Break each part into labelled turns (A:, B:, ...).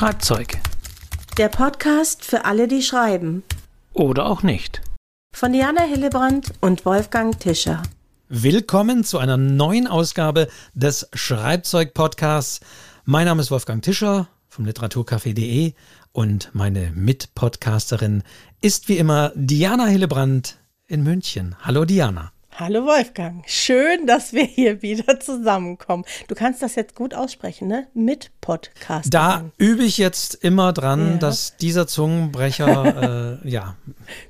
A: Schreibzeug.
B: Der Podcast für alle, die schreiben.
A: Oder auch nicht.
B: Von Diana Hillebrand und Wolfgang Tischer.
A: Willkommen zu einer neuen Ausgabe des Schreibzeug-Podcasts. Mein Name ist Wolfgang Tischer vom Literaturcafé.de und meine Mitpodcasterin ist wie immer Diana Hillebrand in München. Hallo Diana.
B: Hallo Wolfgang, schön, dass wir hier wieder zusammenkommen. Du kannst das jetzt gut aussprechen, ne? Mit Podcast.
A: Da übe ich jetzt immer dran, ja. dass dieser Zungenbrecher, äh, ja.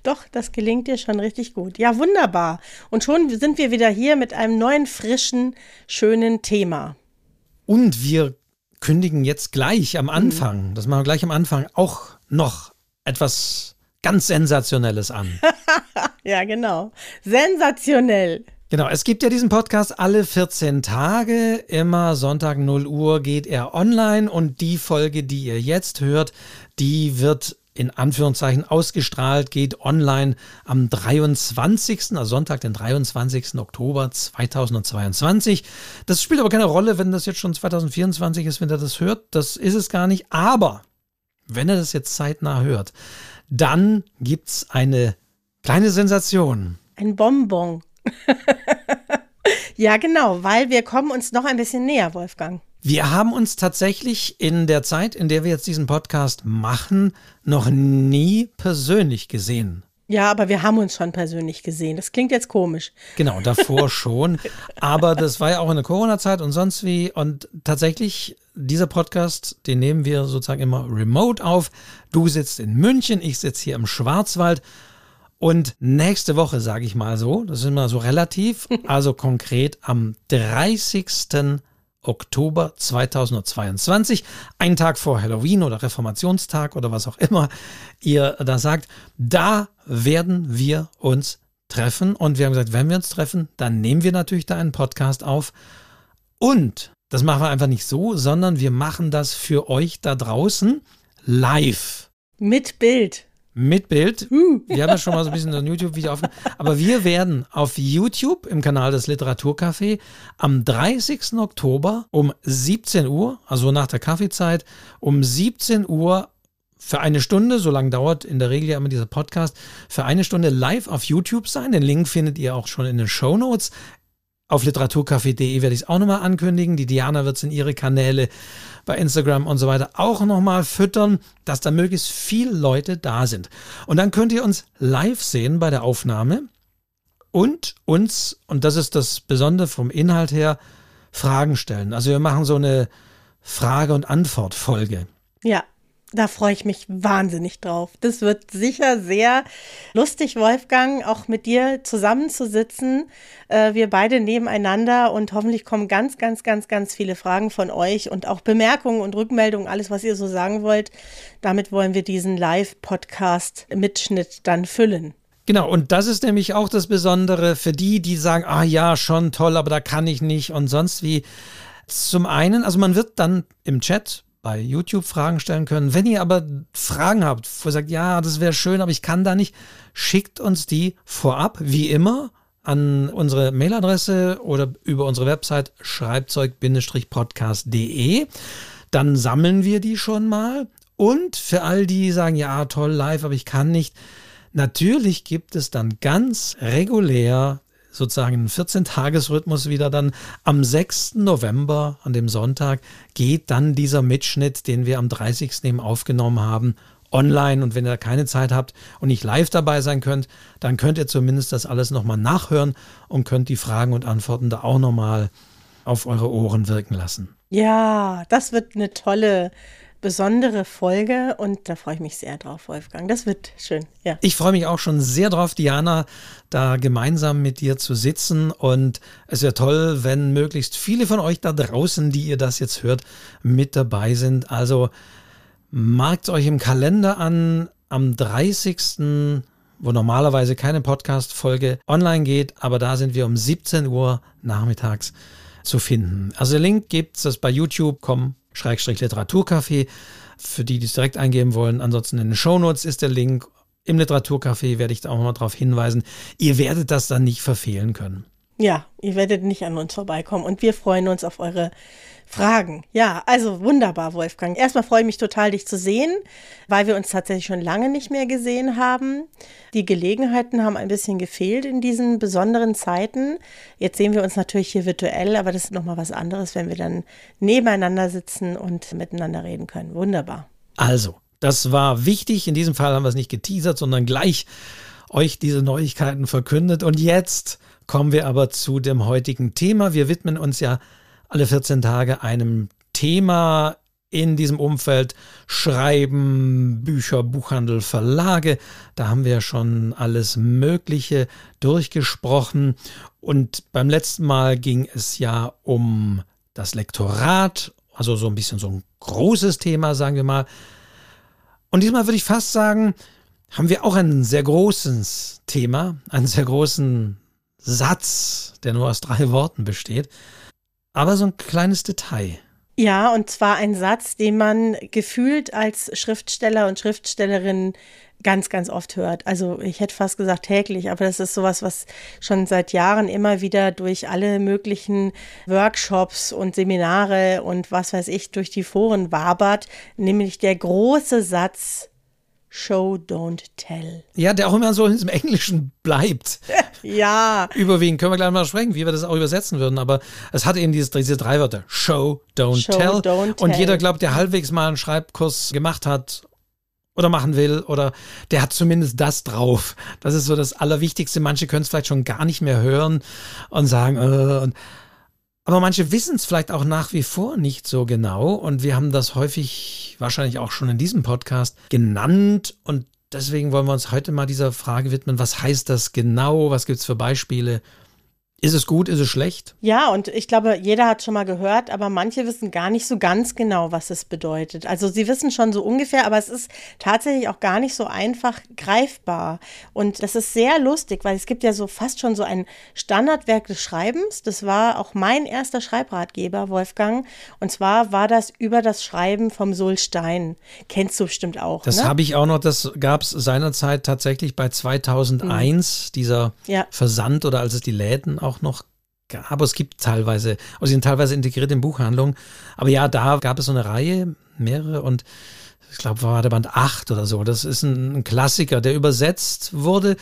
B: Doch, das gelingt dir schon richtig gut. Ja, wunderbar. Und schon sind wir wieder hier mit einem neuen, frischen, schönen Thema.
A: Und wir kündigen jetzt gleich am Anfang, mhm. das machen wir gleich am Anfang, auch noch etwas ganz Sensationelles an.
B: ja, genau. Sensationell.
A: Genau, es gibt ja diesen Podcast alle 14 Tage. Immer Sonntag 0 Uhr geht er online und die Folge, die ihr jetzt hört, die wird in Anführungszeichen ausgestrahlt, geht online am 23., also Sonntag, den 23. Oktober 2022. Das spielt aber keine Rolle, wenn das jetzt schon 2024 ist, wenn ihr das hört. Das ist es gar nicht. Aber wenn ihr das jetzt zeitnah hört, dann gibt es eine kleine Sensation.
B: Ein Bonbon. ja, genau, weil wir kommen uns noch ein bisschen näher, Wolfgang.
A: Wir haben uns tatsächlich in der Zeit, in der wir jetzt diesen Podcast machen, noch nie persönlich gesehen.
B: Ja, aber wir haben uns schon persönlich gesehen. Das klingt jetzt komisch.
A: Genau, davor schon. Aber das war ja auch in der Corona-Zeit und sonst wie. Und tatsächlich, dieser Podcast, den nehmen wir sozusagen immer remote auf. Du sitzt in München, ich sitze hier im Schwarzwald. Und nächste Woche, sage ich mal so, das ist immer so relativ, also konkret am 30. Oktober 2022, einen Tag vor Halloween oder Reformationstag oder was auch immer ihr da sagt, da werden wir uns treffen. Und wir haben gesagt, wenn wir uns treffen, dann nehmen wir natürlich da einen Podcast auf. Und das machen wir einfach nicht so, sondern wir machen das für euch da draußen live.
B: Mit Bild
A: mit Bild. Wir haben ja schon mal so ein bisschen ein YouTube-Video aufgenommen. Aber wir werden auf YouTube im Kanal des Literaturcafé am 30. Oktober um 17 Uhr, also nach der Kaffeezeit, um 17 Uhr für eine Stunde, so lange dauert in der Regel ja immer dieser Podcast, für eine Stunde live auf YouTube sein. Den Link findet ihr auch schon in den Show Notes. Auf literaturcafé.de werde ich es auch nochmal ankündigen. Die Diana wird es in ihre Kanäle bei Instagram und so weiter auch nochmal füttern, dass da möglichst viele Leute da sind. Und dann könnt ihr uns live sehen bei der Aufnahme und uns, und das ist das Besondere vom Inhalt her, Fragen stellen. Also wir machen so eine Frage- und Antwort-Folge.
B: Ja, da freue ich mich wahnsinnig drauf. Das wird sicher sehr lustig, Wolfgang, auch mit dir zusammenzusitzen. Äh, wir beide nebeneinander und hoffentlich kommen ganz, ganz, ganz, ganz viele Fragen von euch und auch Bemerkungen und Rückmeldungen, alles, was ihr so sagen wollt. Damit wollen wir diesen Live-Podcast-Mitschnitt dann füllen.
A: Genau, und das ist nämlich auch das Besondere für die, die sagen, ah ja, schon toll, aber da kann ich nicht und sonst wie. Zum einen, also man wird dann im Chat bei YouTube Fragen stellen können. Wenn ihr aber Fragen habt, wo ihr sagt, ja, das wäre schön, aber ich kann da nicht, schickt uns die vorab, wie immer, an unsere Mailadresse oder über unsere Website schreibzeug-podcast.de. Dann sammeln wir die schon mal. Und für all die, die sagen, ja, toll, live, aber ich kann nicht. Natürlich gibt es dann ganz regulär sozusagen einen 14-Tages-Rhythmus wieder dann am 6. November, an dem Sonntag, geht dann dieser Mitschnitt, den wir am 30. eben aufgenommen haben, online. Und wenn ihr keine Zeit habt und nicht live dabei sein könnt, dann könnt ihr zumindest das alles nochmal nachhören und könnt die Fragen und Antworten da auch nochmal auf eure Ohren wirken lassen.
B: Ja, das wird eine tolle besondere Folge und da freue ich mich sehr drauf, Wolfgang. Das wird schön, ja.
A: Ich freue mich auch schon sehr drauf, Diana, da gemeinsam mit dir zu sitzen und es wäre toll, wenn möglichst viele von euch da draußen, die ihr das jetzt hört, mit dabei sind. Also markt euch im Kalender an am 30 wo normalerweise keine Podcast-Folge online geht, aber da sind wir um 17 Uhr nachmittags zu finden. Also der Link gibt es bei YouTube, komm Schrägstrich Literaturcafé. Für die, die es direkt eingeben wollen. Ansonsten in den Shownotes ist der Link. Im Literaturcafé werde ich da auch mal darauf hinweisen. Ihr werdet das dann nicht verfehlen können.
B: Ja, ihr werdet nicht an uns vorbeikommen und wir freuen uns auf eure Fragen. Ja, also wunderbar, Wolfgang. Erstmal freue ich mich total, dich zu sehen, weil wir uns tatsächlich schon lange nicht mehr gesehen haben. Die Gelegenheiten haben ein bisschen gefehlt in diesen besonderen Zeiten. Jetzt sehen wir uns natürlich hier virtuell, aber das ist nochmal was anderes, wenn wir dann nebeneinander sitzen und miteinander reden können. Wunderbar.
A: Also, das war wichtig. In diesem Fall haben wir es nicht geteasert, sondern gleich euch diese Neuigkeiten verkündet. Und jetzt kommen wir aber zu dem heutigen Thema. Wir widmen uns ja alle 14 Tage einem Thema in diesem Umfeld Schreiben, Bücher, Buchhandel, Verlage. Da haben wir schon alles Mögliche durchgesprochen. Und beim letzten Mal ging es ja um das Lektorat, also so ein bisschen so ein großes Thema, sagen wir mal. Und diesmal würde ich fast sagen, haben wir auch ein sehr großes Thema, einen sehr großen Satz, der nur aus drei Worten besteht, aber so ein kleines Detail.
B: Ja, und zwar ein Satz, den man gefühlt als Schriftsteller und Schriftstellerin ganz, ganz oft hört. Also ich hätte fast gesagt täglich, aber das ist sowas, was schon seit Jahren immer wieder durch alle möglichen Workshops und Seminare und was weiß ich durch die Foren wabert, nämlich der große Satz, Show, don't tell.
A: Ja, der auch immer so im Englischen bleibt.
B: ja.
A: Überwiegend können wir gleich mal sprechen, wie wir das auch übersetzen würden. Aber es hat eben diese, diese drei Wörter. Show, don't, Show, tell. don't tell. Und jeder glaubt, der halbwegs mal einen Schreibkurs gemacht hat oder machen will oder der hat zumindest das drauf. Das ist so das Allerwichtigste. Manche können es vielleicht schon gar nicht mehr hören und sagen, äh, und aber manche wissen es vielleicht auch nach wie vor nicht so genau. Und wir haben das häufig, wahrscheinlich auch schon in diesem Podcast, genannt. Und deswegen wollen wir uns heute mal dieser Frage widmen, was heißt das genau? Was gibt es für Beispiele? Ist es gut, ist es schlecht?
B: Ja, und ich glaube, jeder hat schon mal gehört, aber manche wissen gar nicht so ganz genau, was es bedeutet. Also sie wissen schon so ungefähr, aber es ist tatsächlich auch gar nicht so einfach greifbar. Und das ist sehr lustig, weil es gibt ja so fast schon so ein Standardwerk des Schreibens. Das war auch mein erster Schreibratgeber, Wolfgang. Und zwar war das über das Schreiben vom Sulstein. Kennst du bestimmt auch.
A: Das
B: ne?
A: habe ich auch noch, das gab es seinerzeit tatsächlich bei 2001, mhm. dieser ja. Versand oder als es die Läden auch auch noch gab. Es gibt teilweise, also sie sind teilweise integriert in Buchhandlungen. Aber ja, da gab es so eine Reihe, mehrere und ich glaube, war der Band 8 oder so. Das ist ein Klassiker, der übersetzt wurde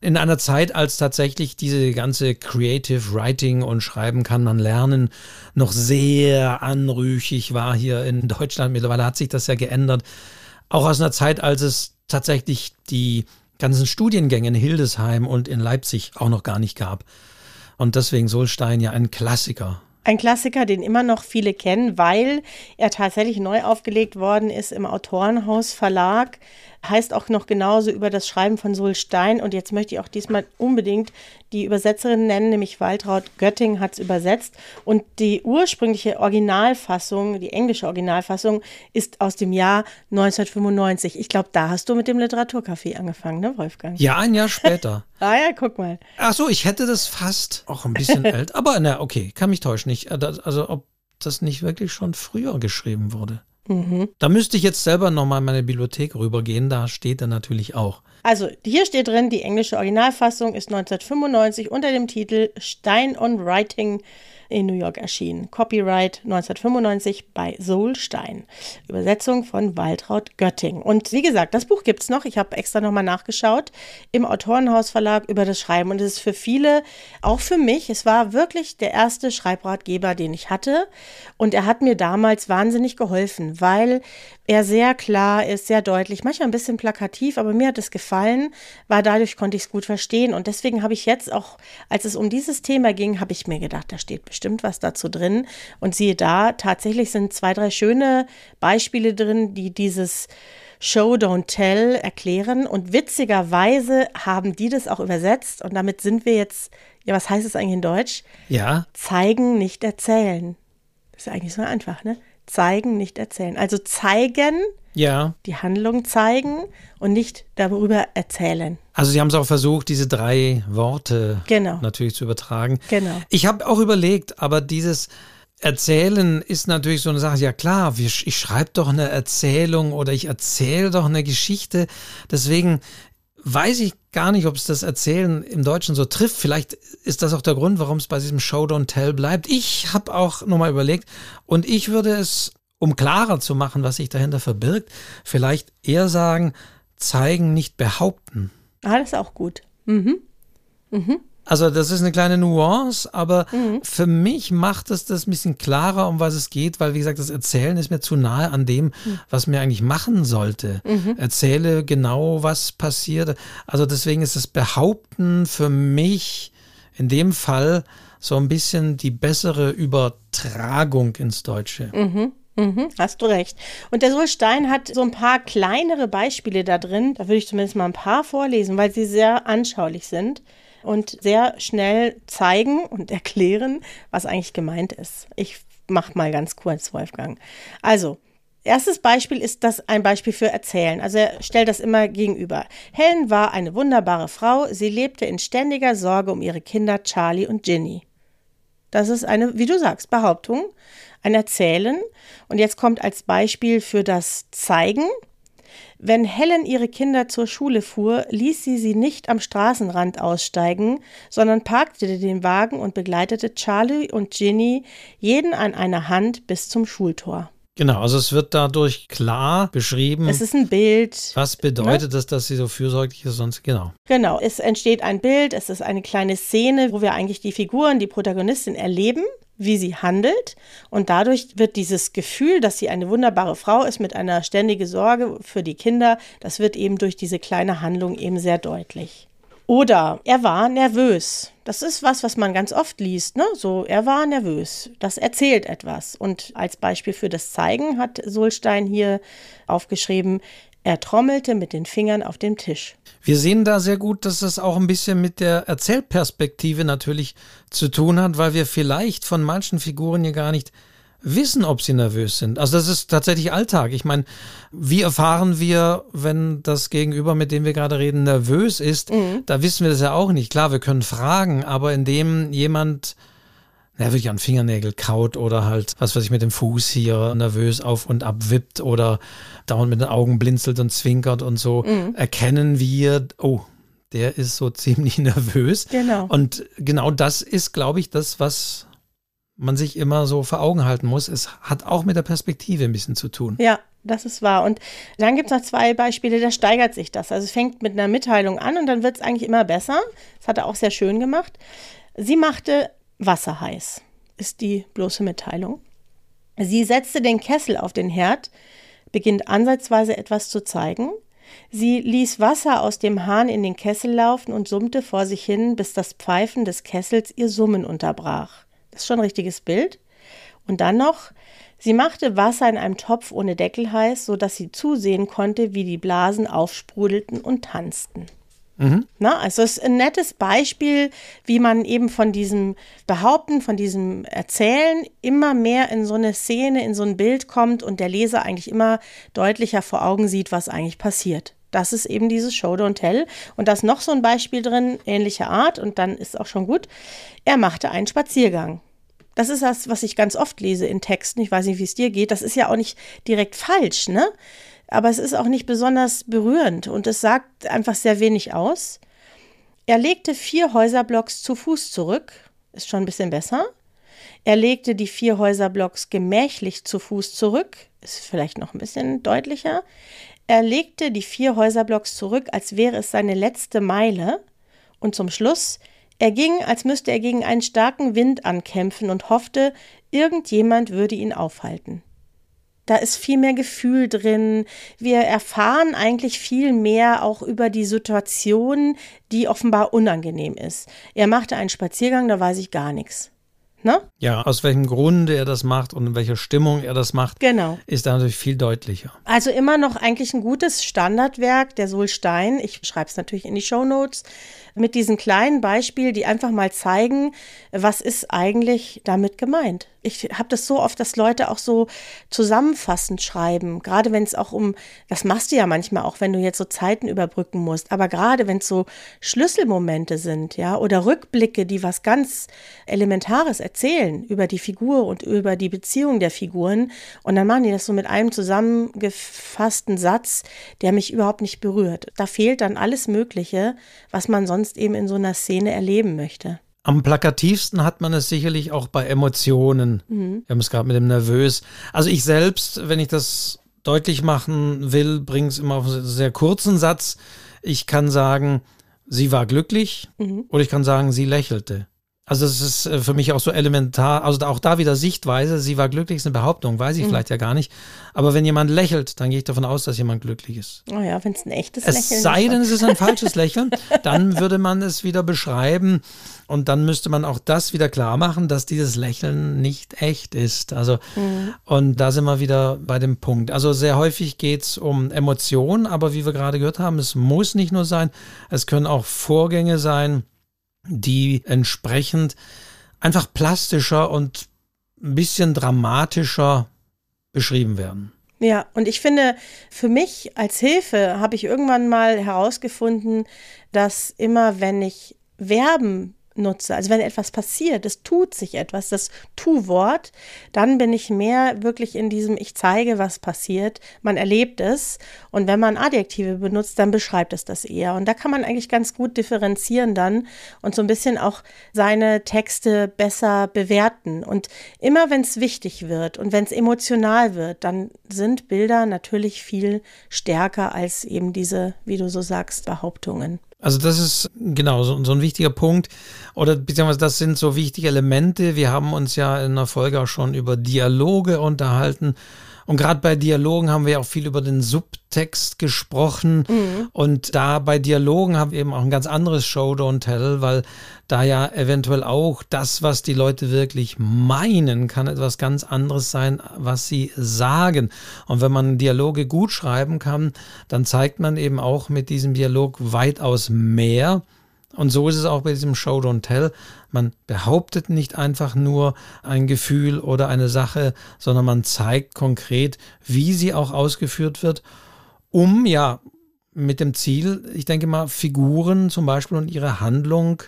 A: in einer Zeit, als tatsächlich diese ganze Creative Writing und Schreiben kann man lernen noch sehr anrüchig war hier in Deutschland. Mittlerweile hat sich das ja geändert. Auch aus einer Zeit, als es tatsächlich die ganzen Studiengänge in Hildesheim und in Leipzig auch noch gar nicht gab. Und deswegen Solstein ja ein Klassiker.
B: Ein Klassiker, den immer noch viele kennen, weil er tatsächlich neu aufgelegt worden ist im Autorenhaus Verlag heißt auch noch genauso über das Schreiben von Solstein. Und jetzt möchte ich auch diesmal unbedingt die Übersetzerin nennen, nämlich Waltraud Götting hat es übersetzt. Und die ursprüngliche Originalfassung, die englische Originalfassung, ist aus dem Jahr 1995. Ich glaube, da hast du mit dem Literaturcafé angefangen, ne, Wolfgang?
A: Ja, ein Jahr später.
B: ah ja, guck mal.
A: Ach so, ich hätte das fast auch ein bisschen älter. Aber na, okay, kann mich täuschen. Ich, äh, also, ob das nicht wirklich schon früher geschrieben wurde. Mhm. Da müsste ich jetzt selber nochmal in meine Bibliothek rübergehen, da steht er natürlich auch.
B: Also hier steht drin, die englische Originalfassung ist 1995 unter dem Titel Stein on Writing in New York erschienen. Copyright 1995 bei Solstein. Übersetzung von Waltraud Götting. Und wie gesagt, das Buch gibt es noch. Ich habe extra nochmal nachgeschaut im Autorenhausverlag über das Schreiben. Und es ist für viele, auch für mich, es war wirklich der erste Schreibratgeber, den ich hatte. Und er hat mir damals wahnsinnig geholfen, weil er sehr klar ist, sehr deutlich, manchmal ein bisschen plakativ, aber mir hat es gefallen, weil dadurch konnte ich es gut verstehen. Und deswegen habe ich jetzt auch, als es um dieses Thema ging, habe ich mir gedacht, da steht bestimmt was dazu drin. Und siehe da, tatsächlich sind zwei, drei schöne Beispiele drin, die dieses Show, Don't Tell erklären. Und witzigerweise haben die das auch übersetzt. Und damit sind wir jetzt, ja, was heißt es eigentlich in Deutsch?
A: Ja.
B: Zeigen, nicht erzählen. Das ist eigentlich so einfach, ne? Zeigen, nicht erzählen. Also zeigen,
A: ja.
B: die Handlung zeigen und nicht darüber erzählen.
A: Also Sie haben es auch versucht, diese drei Worte
B: genau.
A: natürlich zu übertragen.
B: Genau.
A: Ich habe auch überlegt, aber dieses Erzählen ist natürlich so eine Sache, ja klar, ich schreibe doch eine Erzählung oder ich erzähle doch eine Geschichte. Deswegen weiß ich gar nicht, ob es das Erzählen im Deutschen so trifft. Vielleicht ist das auch der Grund, warum es bei diesem Show Don't Tell bleibt. Ich habe auch nochmal überlegt und ich würde es, um klarer zu machen, was sich dahinter verbirgt, vielleicht eher sagen, zeigen, nicht behaupten.
B: Ah, das ist auch gut. Mhm.
A: Mhm. Also das ist eine kleine Nuance, aber mhm. für mich macht es das ein bisschen klarer, um was es geht, weil wie gesagt, das Erzählen ist mir zu nahe an dem, mhm. was mir eigentlich machen sollte. Mhm. Erzähle genau, was passiert. Also deswegen ist das Behaupten für mich in dem Fall so ein bisschen die bessere Übertragung ins Deutsche.
B: Mhm. Mhm, hast du recht. Und der Sulstein hat so ein paar kleinere Beispiele da drin. Da würde ich zumindest mal ein paar vorlesen, weil sie sehr anschaulich sind und sehr schnell zeigen und erklären, was eigentlich gemeint ist. Ich mache mal ganz kurz, Wolfgang. Also, Erstes Beispiel ist das ein Beispiel für Erzählen. Also er stellt das immer gegenüber. Helen war eine wunderbare Frau. Sie lebte in ständiger Sorge um ihre Kinder Charlie und Ginny. Das ist eine, wie du sagst, Behauptung, ein Erzählen. Und jetzt kommt als Beispiel für das Zeigen wenn Helen ihre Kinder zur Schule fuhr, ließ sie sie nicht am Straßenrand aussteigen, sondern parkte den Wagen und begleitete Charlie und Ginny jeden an einer Hand bis zum Schultor.
A: Genau, also es wird dadurch klar beschrieben.
B: Es ist ein Bild.
A: Was bedeutet ne? es, dass sie so fürsorglich ist? Sonst genau.
B: Genau, es entsteht ein Bild. Es ist eine kleine Szene, wo wir eigentlich die Figuren, die Protagonistin erleben wie sie handelt. Und dadurch wird dieses Gefühl, dass sie eine wunderbare Frau ist mit einer ständigen Sorge für die Kinder, das wird eben durch diese kleine Handlung eben sehr deutlich. Oder er war nervös. Das ist was, was man ganz oft liest, ne? So, er war nervös. Das erzählt etwas. Und als Beispiel für das Zeigen hat Solstein hier aufgeschrieben, er trommelte mit den Fingern auf dem Tisch.
A: Wir sehen da sehr gut, dass es auch ein bisschen mit der Erzählperspektive natürlich zu tun hat, weil wir vielleicht von manchen Figuren hier gar nicht wissen, ob sie nervös sind. Also das ist tatsächlich Alltag. Ich meine, wie erfahren wir, wenn das Gegenüber, mit dem wir gerade reden, nervös ist? Mhm. Da wissen wir das ja auch nicht. Klar, wir können fragen, aber indem jemand ja, wirklich an Fingernägel kaut oder halt, was weiß ich, mit dem Fuß hier nervös auf und ab wippt oder dauernd mit den Augen blinzelt und zwinkert und so, mhm. erkennen wir, oh, der ist so ziemlich nervös.
B: Genau.
A: Und genau das ist, glaube ich, das, was man sich immer so vor Augen halten muss. Es hat auch mit der Perspektive ein bisschen zu tun.
B: Ja, das ist wahr. Und dann gibt es noch zwei Beispiele, da steigert sich das. Also es fängt mit einer Mitteilung an und dann wird es eigentlich immer besser. Das hat er auch sehr schön gemacht. Sie machte Wasser heiß, ist die bloße Mitteilung. Sie setzte den Kessel auf den Herd, beginnt ansatzweise etwas zu zeigen. Sie ließ Wasser aus dem Hahn in den Kessel laufen und summte vor sich hin, bis das Pfeifen des Kessels ihr Summen unterbrach. Das ist schon ein richtiges Bild. Und dann noch, sie machte Wasser in einem Topf ohne Deckel heiß, sodass sie zusehen konnte, wie die Blasen aufsprudelten und tanzten. Mhm. Na, also es ist ein nettes Beispiel, wie man eben von diesem Behaupten, von diesem Erzählen immer mehr in so eine Szene, in so ein Bild kommt und der Leser eigentlich immer deutlicher vor Augen sieht, was eigentlich passiert. Das ist eben dieses Show Don't Tell. Und da ist noch so ein Beispiel drin, ähnlicher Art, und dann ist auch schon gut. Er machte einen Spaziergang. Das ist das, was ich ganz oft lese in Texten. Ich weiß nicht, wie es dir geht. Das ist ja auch nicht direkt falsch, ne? aber es ist auch nicht besonders berührend und es sagt einfach sehr wenig aus. Er legte vier Häuserblocks zu Fuß zurück, ist schon ein bisschen besser. Er legte die vier Häuserblocks gemächlich zu Fuß zurück, ist vielleicht noch ein bisschen deutlicher. Er legte die vier Häuserblocks zurück, als wäre es seine letzte Meile. Und zum Schluss, er ging, als müsste er gegen einen starken Wind ankämpfen und hoffte, irgendjemand würde ihn aufhalten. Da ist viel mehr Gefühl drin. Wir erfahren eigentlich viel mehr auch über die Situation, die offenbar unangenehm ist. Er machte einen Spaziergang, da weiß ich gar nichts. Ne?
A: Ja, aus welchem Grunde er das macht und in welcher Stimmung er das macht,
B: genau.
A: ist da natürlich viel deutlicher.
B: Also immer noch eigentlich ein gutes Standardwerk, der Solstein. Ich schreibe es natürlich in die Show Notes mit diesen kleinen Beispielen, die einfach mal zeigen, was ist eigentlich damit gemeint. ich habe das so oft, dass Leute auch so zusammenfassend schreiben, gerade wenn es auch um, das machst du ja manchmal auch, wenn du jetzt so Zeiten überbrücken musst, aber gerade wenn es so Schlüsselmomente sind, ja, oder Rückblicke, die was ganz Elementares erzählen über die Figur und über die Beziehung der Figuren und dann machen die das so mit einem zusammengefassten Satz, der mich überhaupt nicht berührt. Da fehlt dann alles Mögliche, was man sonst eben in so einer Szene erleben möchte.
A: Am plakativsten hat man es sicherlich auch bei Emotionen. Mhm. Wir haben es gerade mit dem Nervös. Also ich selbst, wenn ich das deutlich machen will, bringe es immer auf einen sehr kurzen Satz. Ich kann sagen, sie war glücklich mhm. oder ich kann sagen, sie lächelte. Also es ist äh, für mich auch so elementar, also auch da wieder Sichtweise, sie war glücklich, ist eine Behauptung, weiß ich mhm. vielleicht ja gar nicht. Aber wenn jemand lächelt, dann gehe ich davon aus, dass jemand glücklich ist.
B: Oh ja, wenn es ein echtes
A: es
B: Lächeln
A: ist. Es sei denn, es ist ein falsches Lächeln, dann würde man es wieder beschreiben und dann müsste man auch das wieder klar machen, dass dieses Lächeln nicht echt ist. Also, mhm. und da sind wir wieder bei dem Punkt. Also sehr häufig geht es um Emotionen, aber wie wir gerade gehört haben, es muss nicht nur sein, es können auch Vorgänge sein, die entsprechend einfach plastischer und ein bisschen dramatischer beschrieben werden.
B: Ja, und ich finde, für mich als Hilfe habe ich irgendwann mal herausgefunden, dass immer, wenn ich Verben nutze. Also wenn etwas passiert, es tut sich etwas, das Tu-Wort, dann bin ich mehr wirklich in diesem Ich zeige, was passiert. Man erlebt es. Und wenn man Adjektive benutzt, dann beschreibt es das eher. Und da kann man eigentlich ganz gut differenzieren dann und so ein bisschen auch seine Texte besser bewerten. Und immer wenn es wichtig wird und wenn es emotional wird, dann sind Bilder natürlich viel stärker als eben diese, wie du so sagst, Behauptungen.
A: Also das ist genau so, so, ein wichtiger Punkt oder beziehungsweise das sind so wichtige Elemente. Wir haben uns ja in der Folge auch schon über Dialoge unterhalten und gerade bei Dialogen haben wir auch viel über den Subtext gesprochen. Mhm. Und da bei Dialogen haben wir eben auch ein ganz anderes Show Don't Tell, weil da ja eventuell auch das, was die Leute wirklich meinen, kann etwas ganz anderes sein, was sie sagen. Und wenn man Dialoge gut schreiben kann, dann zeigt man eben auch mit diesem Dialog weitaus mehr. Und so ist es auch bei diesem Show Don't Tell. Man behauptet nicht einfach nur ein Gefühl oder eine Sache, sondern man zeigt konkret, wie sie auch ausgeführt wird, um ja mit dem Ziel, ich denke mal, Figuren zum Beispiel und ihre Handlung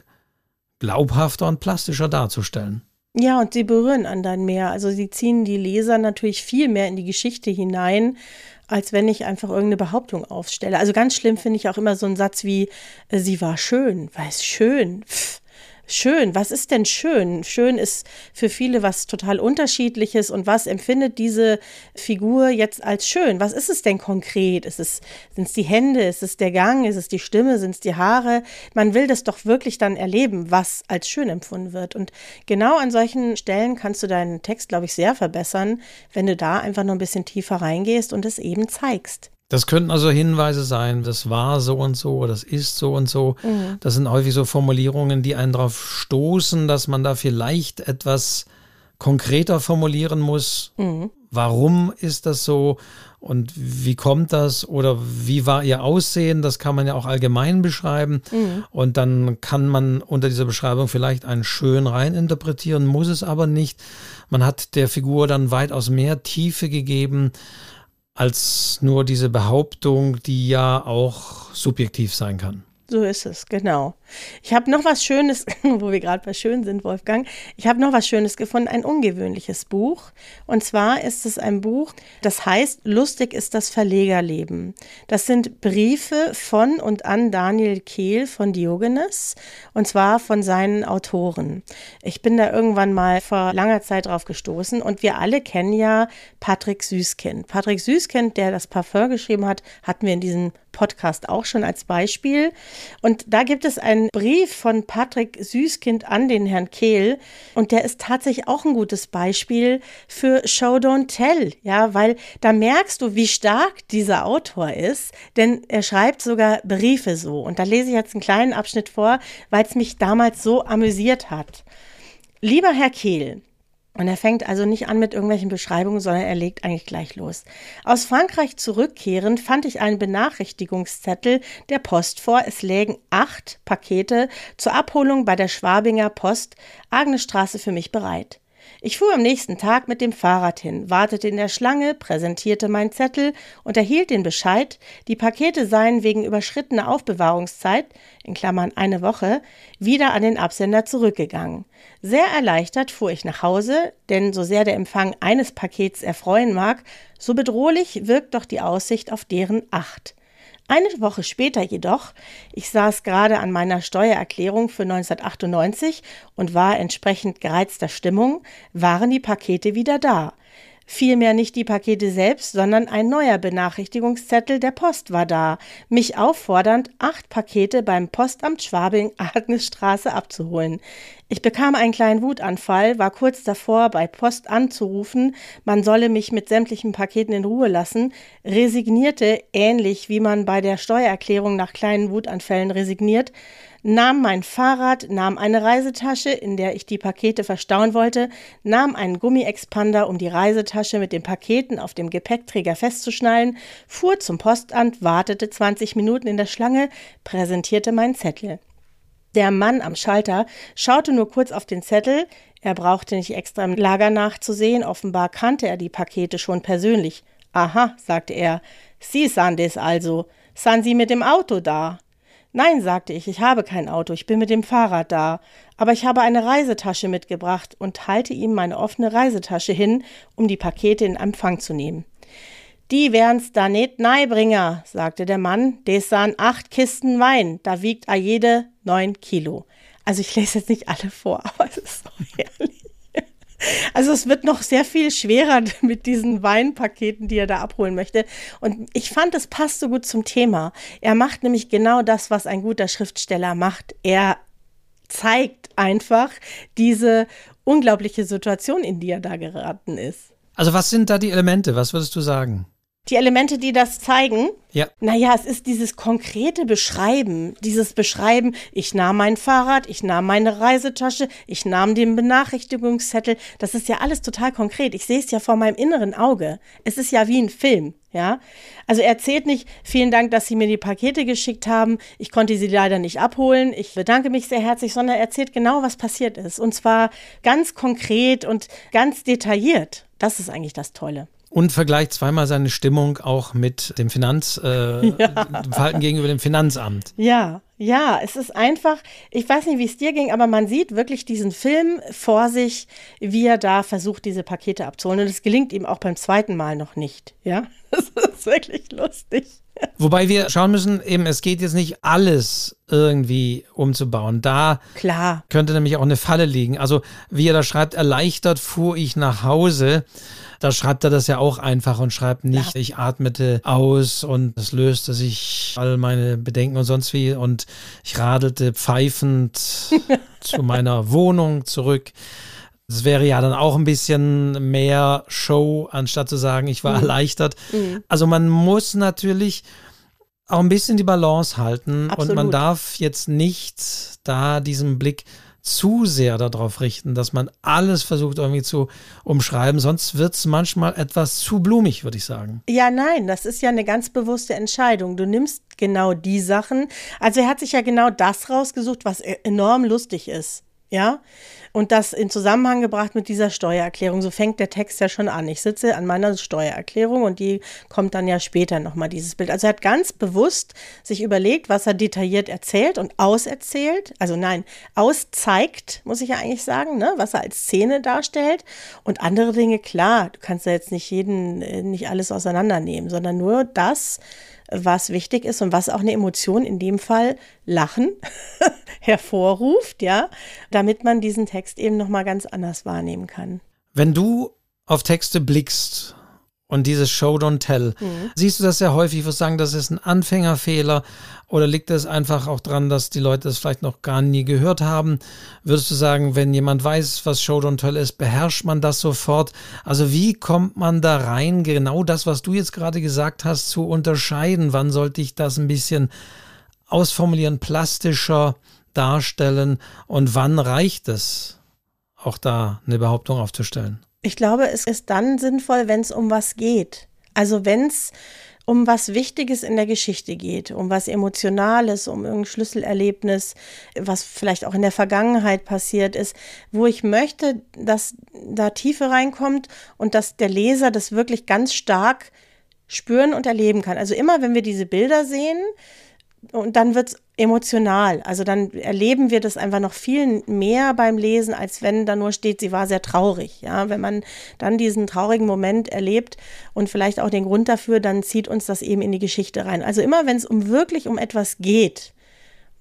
A: glaubhafter und plastischer darzustellen.
B: Ja, und sie berühren anderen mehr. Also sie ziehen die Leser natürlich viel mehr in die Geschichte hinein, als wenn ich einfach irgendeine Behauptung aufstelle. Also ganz schlimm finde ich auch immer so einen Satz wie, äh, sie war schön, weil es schön. Pff schön. Was ist denn schön? Schön ist für viele was total unterschiedliches. Und was empfindet diese Figur jetzt als schön? Was ist es denn konkret? Ist es, sind es die Hände? Ist es der Gang? Ist es die Stimme? Sind es die Haare? Man will das doch wirklich dann erleben, was als schön empfunden wird. Und genau an solchen Stellen kannst du deinen Text, glaube ich, sehr verbessern, wenn du da einfach nur ein bisschen tiefer reingehst und es eben zeigst.
A: Das könnten also Hinweise sein, das war so und so, das ist so und so. Mhm. Das sind häufig so Formulierungen, die einen darauf stoßen, dass man da vielleicht etwas konkreter formulieren muss. Mhm. Warum ist das so und wie kommt das oder wie war ihr Aussehen? Das kann man ja auch allgemein beschreiben. Mhm. Und dann kann man unter dieser Beschreibung vielleicht einen schön rein interpretieren, muss es aber nicht. Man hat der Figur dann weitaus mehr Tiefe gegeben als nur diese Behauptung, die ja auch subjektiv sein kann.
B: So ist es, genau. Ich habe noch was Schönes, wo wir gerade bei schön sind, Wolfgang. Ich habe noch was Schönes gefunden, ein ungewöhnliches Buch. Und zwar ist es ein Buch, das heißt Lustig ist das Verlegerleben. Das sind Briefe von und an Daniel Kehl von Diogenes und zwar von seinen Autoren. Ich bin da irgendwann mal vor langer Zeit drauf gestoßen und wir alle kennen ja Patrick Süßkind. Patrick Süßkind, der das Parfum geschrieben hat, hatten wir in diesem Podcast auch schon als Beispiel. Und da gibt es einen Brief von Patrick Süßkind an den Herrn Kehl. Und der ist tatsächlich auch ein gutes Beispiel für Show Don't Tell. Ja, weil da merkst du, wie stark dieser Autor ist. Denn er schreibt sogar Briefe so. Und da lese ich jetzt einen kleinen Abschnitt vor, weil es mich damals so amüsiert hat. Lieber Herr Kehl, und er fängt also nicht an mit irgendwelchen Beschreibungen, sondern er legt eigentlich gleich los. Aus Frankreich zurückkehrend fand ich einen Benachrichtigungszettel der Post vor. Es lägen acht Pakete zur Abholung bei der Schwabinger Post Agnesstraße für mich bereit. Ich fuhr am nächsten Tag mit dem Fahrrad hin, wartete in der Schlange, präsentierte meinen Zettel und erhielt den Bescheid, die Pakete seien wegen überschrittener Aufbewahrungszeit, in Klammern eine Woche, wieder an den Absender zurückgegangen. Sehr erleichtert fuhr ich nach Hause, denn so sehr der Empfang eines Pakets erfreuen mag, so bedrohlich wirkt doch die Aussicht auf deren acht. Eine Woche später jedoch, ich saß gerade an meiner Steuererklärung für 1998 und war entsprechend gereizter Stimmung, waren die Pakete wieder da. Vielmehr nicht die Pakete selbst, sondern ein neuer Benachrichtigungszettel der Post war da, mich auffordernd, acht Pakete beim Postamt Schwabing Agnesstraße abzuholen. Ich bekam einen kleinen Wutanfall, war kurz davor, bei Post anzurufen, man solle mich mit sämtlichen Paketen in Ruhe lassen, resignierte, ähnlich wie man bei der Steuererklärung nach kleinen Wutanfällen resigniert, nahm mein Fahrrad, nahm eine Reisetasche, in der ich die Pakete verstauen wollte, nahm einen Gummiexpander, um die Reisetasche mit den Paketen auf dem Gepäckträger festzuschnallen, fuhr zum Postamt, wartete 20 Minuten in der Schlange, präsentierte meinen Zettel. Der Mann am Schalter schaute nur kurz auf den Zettel, er brauchte nicht extra im Lager nachzusehen, offenbar kannte er die Pakete schon persönlich. Aha, sagte er, Sie sahen das also. Sahen Sie mit dem Auto da? Nein, sagte ich, ich habe kein Auto, ich bin mit dem Fahrrad da, aber ich habe eine Reisetasche mitgebracht und halte ihm meine offene Reisetasche hin, um die Pakete in Empfang zu nehmen. Die wären's da net Neibringer, sagte der Mann, des sahen acht Kisten Wein, da wiegt a jede neun Kilo. Also ich lese jetzt nicht alle vor, aber es ist so herrlich. Also es wird noch sehr viel schwerer mit diesen Weinpaketen, die er da abholen möchte. Und ich fand, es passt so gut zum Thema. Er macht nämlich genau das, was ein guter Schriftsteller macht. Er zeigt einfach diese unglaubliche Situation, in die er da geraten ist.
A: Also was sind da die Elemente? Was würdest du sagen?
B: Die Elemente, die das zeigen?
A: Ja.
B: Naja, es ist dieses konkrete Beschreiben, dieses Beschreiben, ich nahm mein Fahrrad, ich nahm meine Reisetasche, ich nahm den Benachrichtigungszettel. Das ist ja alles total konkret. Ich sehe es ja vor meinem inneren Auge. Es ist ja wie ein Film, ja. Also er erzählt nicht, vielen Dank, dass Sie mir die Pakete geschickt haben. Ich konnte sie leider nicht abholen. Ich bedanke mich sehr herzlich, sondern er erzählt genau, was passiert ist. Und zwar ganz konkret und ganz detailliert. Das ist eigentlich das Tolle.
A: Und vergleicht zweimal seine Stimmung auch mit dem Finanz, äh, ja. Verhalten gegenüber dem Finanzamt.
B: Ja, ja, es ist einfach, ich weiß nicht, wie es dir ging, aber man sieht wirklich diesen Film vor sich, wie er da versucht, diese Pakete abzuholen. Und es gelingt ihm auch beim zweiten Mal noch nicht. Ja, das ist wirklich lustig.
A: Wobei wir schauen müssen, eben, es geht jetzt nicht alles irgendwie umzubauen. Da
B: Klar.
A: könnte nämlich auch eine Falle liegen. Also, wie er da schreibt, erleichtert fuhr ich nach Hause. Da schreibt er das ja auch einfach und schreibt nicht, ja. ich atmete aus und es löste sich all meine Bedenken und sonst wie und ich radelte pfeifend zu meiner Wohnung zurück. Das wäre ja dann auch ein bisschen mehr Show, anstatt zu sagen, ich war mhm. erleichtert. Mhm. Also man muss natürlich auch ein bisschen die Balance halten Absolut. und man darf jetzt nicht da diesen Blick zu sehr darauf richten, dass man alles versucht irgendwie zu umschreiben. Sonst wird es manchmal etwas zu blumig, würde ich sagen.
B: Ja, nein, das ist ja eine ganz bewusste Entscheidung. Du nimmst genau die Sachen. Also er hat sich ja genau das rausgesucht, was e-, enorm lustig ist. Ja, und das in Zusammenhang gebracht mit dieser Steuererklärung. So fängt der Text ja schon an. Ich sitze an meiner Steuererklärung und die kommt dann ja später nochmal, dieses Bild. Also er hat ganz bewusst sich überlegt, was er detailliert erzählt und auserzählt. Also nein, auszeigt, muss ich ja eigentlich sagen, ne? was er als Szene darstellt. Und andere Dinge, klar, du kannst ja jetzt nicht jeden, äh, nicht alles auseinandernehmen, sondern nur das, was wichtig ist und was auch eine Emotion, in dem Fall Lachen, hervorruft, ja, damit man diesen Text eben nochmal ganz anders wahrnehmen kann.
A: Wenn du auf Texte blickst und dieses Show Don't Tell. Mhm. Siehst du das sehr häufig? Ich würde sagen, das ist ein Anfängerfehler oder liegt es einfach auch daran, dass die Leute das vielleicht noch gar nie gehört haben? Würdest du sagen, wenn jemand weiß, was Show Don't Tell ist, beherrscht man das sofort? Also wie kommt man da rein, genau das, was du jetzt gerade gesagt hast, zu unterscheiden? Wann sollte ich das ein bisschen ausformulieren, plastischer darstellen und wann reicht es, auch da eine Behauptung aufzustellen?
B: Ich glaube, es ist dann sinnvoll, wenn es um was geht. Also wenn es um was Wichtiges in der Geschichte geht, um was Emotionales, um irgendein Schlüsselerlebnis, was vielleicht auch in der Vergangenheit passiert ist, wo ich möchte, dass da Tiefe reinkommt und dass der Leser das wirklich ganz stark spüren und erleben kann. Also immer, wenn wir diese Bilder sehen, und dann wird es emotional. Also dann erleben wir das einfach noch viel mehr beim Lesen, als wenn da nur steht, sie war sehr traurig. Ja, wenn man dann diesen traurigen Moment erlebt und vielleicht auch den Grund dafür, dann zieht uns das eben in die Geschichte rein. Also immer, wenn es um wirklich um etwas geht,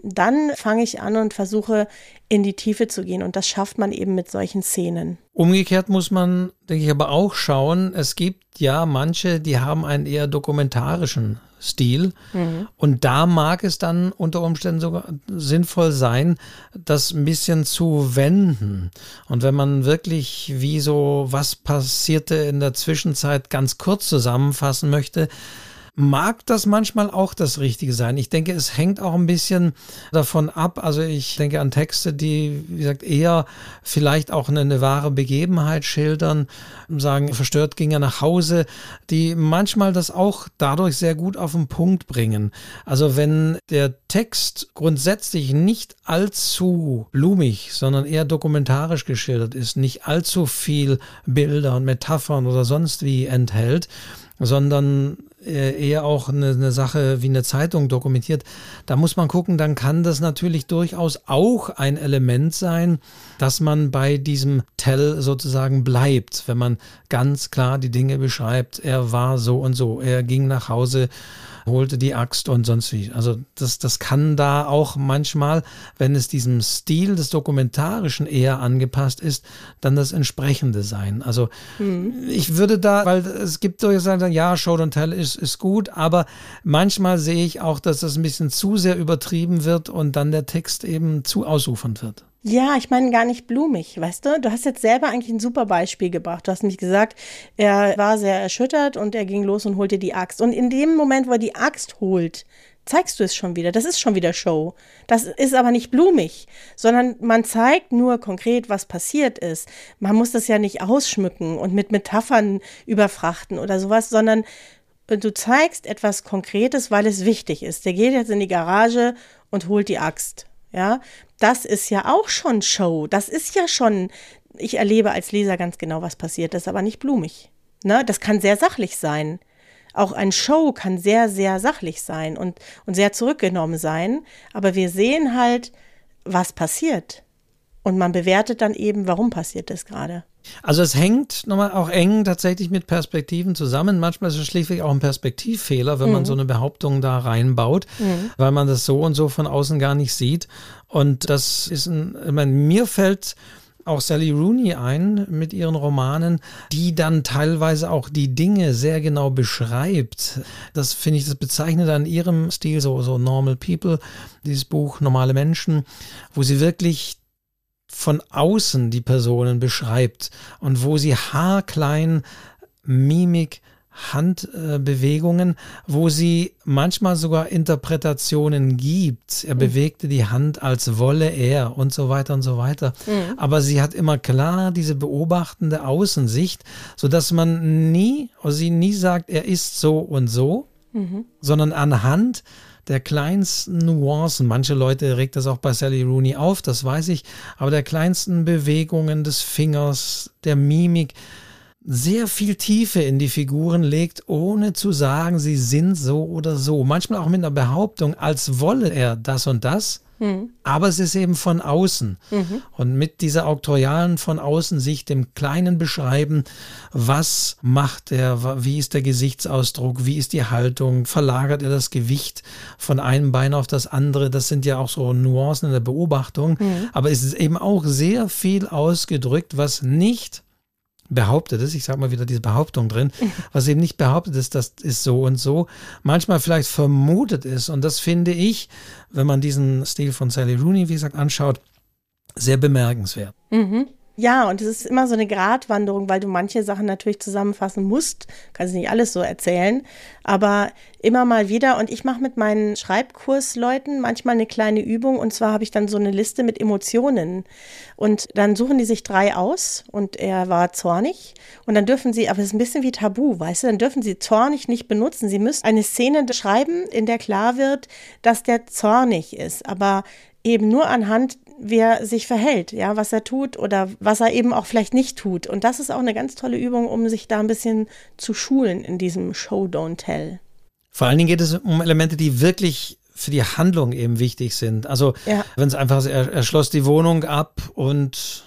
B: dann fange ich an und versuche in die Tiefe zu gehen. Und das schafft man eben mit solchen Szenen.
A: Umgekehrt muss man, denke ich, aber auch schauen, es gibt ja manche, die haben einen eher dokumentarischen Stil. Mhm. Und da mag es dann unter Umständen sogar sinnvoll sein, das ein bisschen zu wenden. Und wenn man wirklich wie so, was passierte in der Zwischenzeit ganz kurz zusammenfassen möchte, mag das manchmal auch das Richtige sein. Ich denke, es hängt auch ein bisschen davon ab. Also ich denke an Texte, die, wie gesagt, eher vielleicht auch eine, eine wahre Begebenheit schildern, sagen, verstört ging er nach Hause, die manchmal das auch dadurch sehr gut auf den Punkt bringen. Also wenn der Text grundsätzlich nicht allzu blumig, sondern eher dokumentarisch geschildert ist, nicht allzu viel Bilder und Metaphern oder sonst wie enthält, sondern eher auch eine, eine, Sache wie eine Zeitung dokumentiert, da muss man gucken, dann kann das natürlich durchaus auch ein Element sein, dass man bei diesem Tell sozusagen bleibt, wenn man ganz klar die Dinge beschreibt, er war so und so, er ging nach Hause holte die Axt und sonst wie. Also das, das kann da auch manchmal, wenn es diesem Stil des Dokumentarischen eher angepasst ist, dann das entsprechende sein. Also mhm. ich würde da, weil es gibt so sagen, ja, Show don't Tell ist, ist gut, aber manchmal sehe ich auch, dass das ein bisschen zu sehr übertrieben wird und dann der Text eben zu ausufernd wird.
B: Ja, ich meine gar nicht blumig, weißt du? Du hast jetzt selber eigentlich ein super Beispiel gebracht. Du hast nämlich gesagt, er war sehr erschüttert und er ging los und holte die Axt. Und in dem Moment, wo er die Axt holt, zeigst du es schon wieder. Das ist schon wieder Show. Das ist aber nicht blumig, sondern man zeigt nur konkret, was passiert ist. Man muss das ja nicht ausschmücken und mit Metaphern überfrachten oder sowas, sondern du zeigst etwas Konkretes, weil es wichtig ist. Der geht jetzt in die Garage und holt die Axt. Ja, das ist ja auch schon Show. Das ist ja schon, ich erlebe als Leser ganz genau, was passiert ist, aber nicht blumig. Ne? Das kann sehr sachlich sein. Auch ein Show kann sehr, sehr sachlich sein und, und sehr zurückgenommen sein. Aber wir sehen halt, was passiert. Und man bewertet dann eben, warum passiert das gerade.
A: Also es hängt nochmal auch eng tatsächlich mit Perspektiven zusammen. Manchmal ist es schlichtweg auch ein Perspektivfehler, wenn mhm. man so eine Behauptung da reinbaut, mhm. weil man das so und so von außen gar nicht sieht. Und das ist ein, ich meine, mir fällt auch Sally Rooney ein mit ihren Romanen, die dann teilweise auch die Dinge sehr genau beschreibt. Das finde ich, das bezeichnet an ihrem Stil so, so Normal People, dieses Buch Normale Menschen, wo sie wirklich von außen die Personen beschreibt und wo sie haarklein Mimik, Handbewegungen, wo sie manchmal sogar Interpretationen gibt. Er mhm. bewegte die Hand, als wolle er und so weiter und so weiter. Mhm. Aber sie hat immer klar diese beobachtende Außensicht, sodass man nie, oder sie nie sagt, er ist so und so, mhm. sondern anhand der kleinsten Nuancen, manche Leute regt das auch bei Sally Rooney auf, das weiß ich, aber der kleinsten Bewegungen des Fingers, der Mimik, sehr viel Tiefe in die Figuren legt, ohne zu sagen, sie sind so oder so. Manchmal auch mit einer Behauptung, als wolle er das und das, Mhm. Aber es ist eben von außen. Mhm. Und mit dieser auktorialen von außen Sicht, dem Kleinen beschreiben, was macht er, wie ist der Gesichtsausdruck, wie ist die Haltung, verlagert er das Gewicht von einem Bein auf das andere. Das sind ja auch so Nuancen in der Beobachtung. Mhm. Aber es ist eben auch sehr viel ausgedrückt, was nicht behauptet ist, ich sage mal wieder diese Behauptung drin, was eben nicht behauptet ist, das ist so und so, manchmal vielleicht vermutet ist. Und das finde ich, wenn man diesen Stil von Sally Rooney, wie gesagt, anschaut, sehr bemerkenswert.
B: Mhm. Ja, und es ist immer so eine Gratwanderung, weil du manche Sachen natürlich zusammenfassen musst. Kannst nicht alles so erzählen, aber immer mal wieder. Und ich mache mit meinen Schreibkursleuten manchmal eine kleine Übung. Und zwar habe ich dann so eine Liste mit Emotionen. Und dann suchen die sich drei aus. Und er war zornig. Und dann dürfen sie, aber es ist ein bisschen wie Tabu, weißt du, dann dürfen sie zornig nicht benutzen. Sie müssen eine Szene schreiben, in der klar wird, dass der zornig ist. Aber eben nur anhand wie er sich verhält, ja, was er tut oder was er eben auch vielleicht nicht tut. Und das ist auch eine ganz tolle Übung, um sich da ein bisschen zu schulen in diesem Show Don't Tell.
A: Vor allen Dingen geht es um Elemente, die wirklich für die Handlung eben wichtig sind. Also ja. wenn es einfach, er, er schloss die Wohnung ab und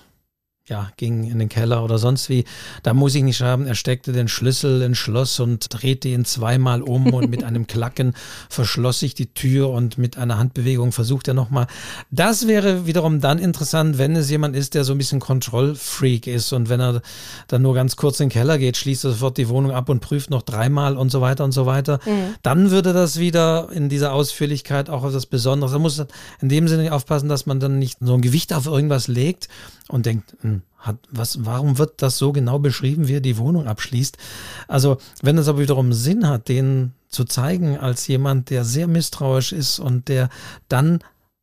A: ja, ging in den Keller oder sonst wie. Da muss ich nicht schreiben, er steckte den Schlüssel ins Schloss und drehte ihn zweimal um und mit einem Klacken verschloss sich die Tür und mit einer Handbewegung versucht er nochmal. Das wäre wiederum dann interessant, wenn es jemand ist, der so ein bisschen Kontrollfreak ist und wenn er dann nur ganz kurz in den Keller geht, schließt er sofort die Wohnung ab und prüft noch dreimal und so weiter und so weiter. Mhm. Dann würde das wieder in dieser Ausführlichkeit auch etwas Besonderes. Da muss in dem Sinne aufpassen, dass man dann nicht so ein Gewicht auf irgendwas legt und denkt, hat, was, warum wird das so genau beschrieben, wie er die Wohnung abschließt? Also, wenn es aber wiederum Sinn hat, den zu zeigen als jemand, der sehr misstrauisch ist und der dann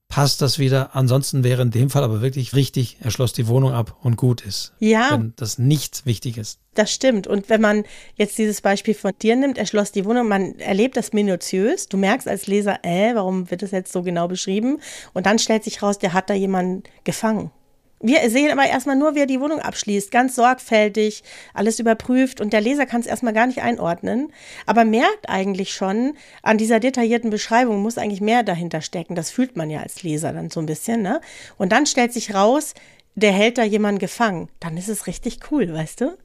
A: passt das wieder. Ansonsten wäre in dem Fall aber wirklich richtig, er schloss die Wohnung ab und gut ist.
B: Ja.
A: Wenn das nicht wichtig ist.
B: Das stimmt. Und wenn man jetzt dieses Beispiel von dir nimmt, er schloss die Wohnung, man erlebt das minutiös. Du merkst als Leser, äh, warum wird das jetzt so genau beschrieben? Und dann stellt sich raus, der hat da jemanden gefangen. Wir sehen aber erstmal nur, wie er die Wohnung abschließt, ganz sorgfältig, alles überprüft und der Leser kann es erstmal gar nicht einordnen, aber merkt eigentlich schon, an dieser detaillierten Beschreibung muss eigentlich mehr dahinter stecken. Das fühlt man ja als Leser dann so ein bisschen, ne? Und dann stellt sich raus, der hält da jemanden gefangen. Dann ist es richtig cool, weißt du?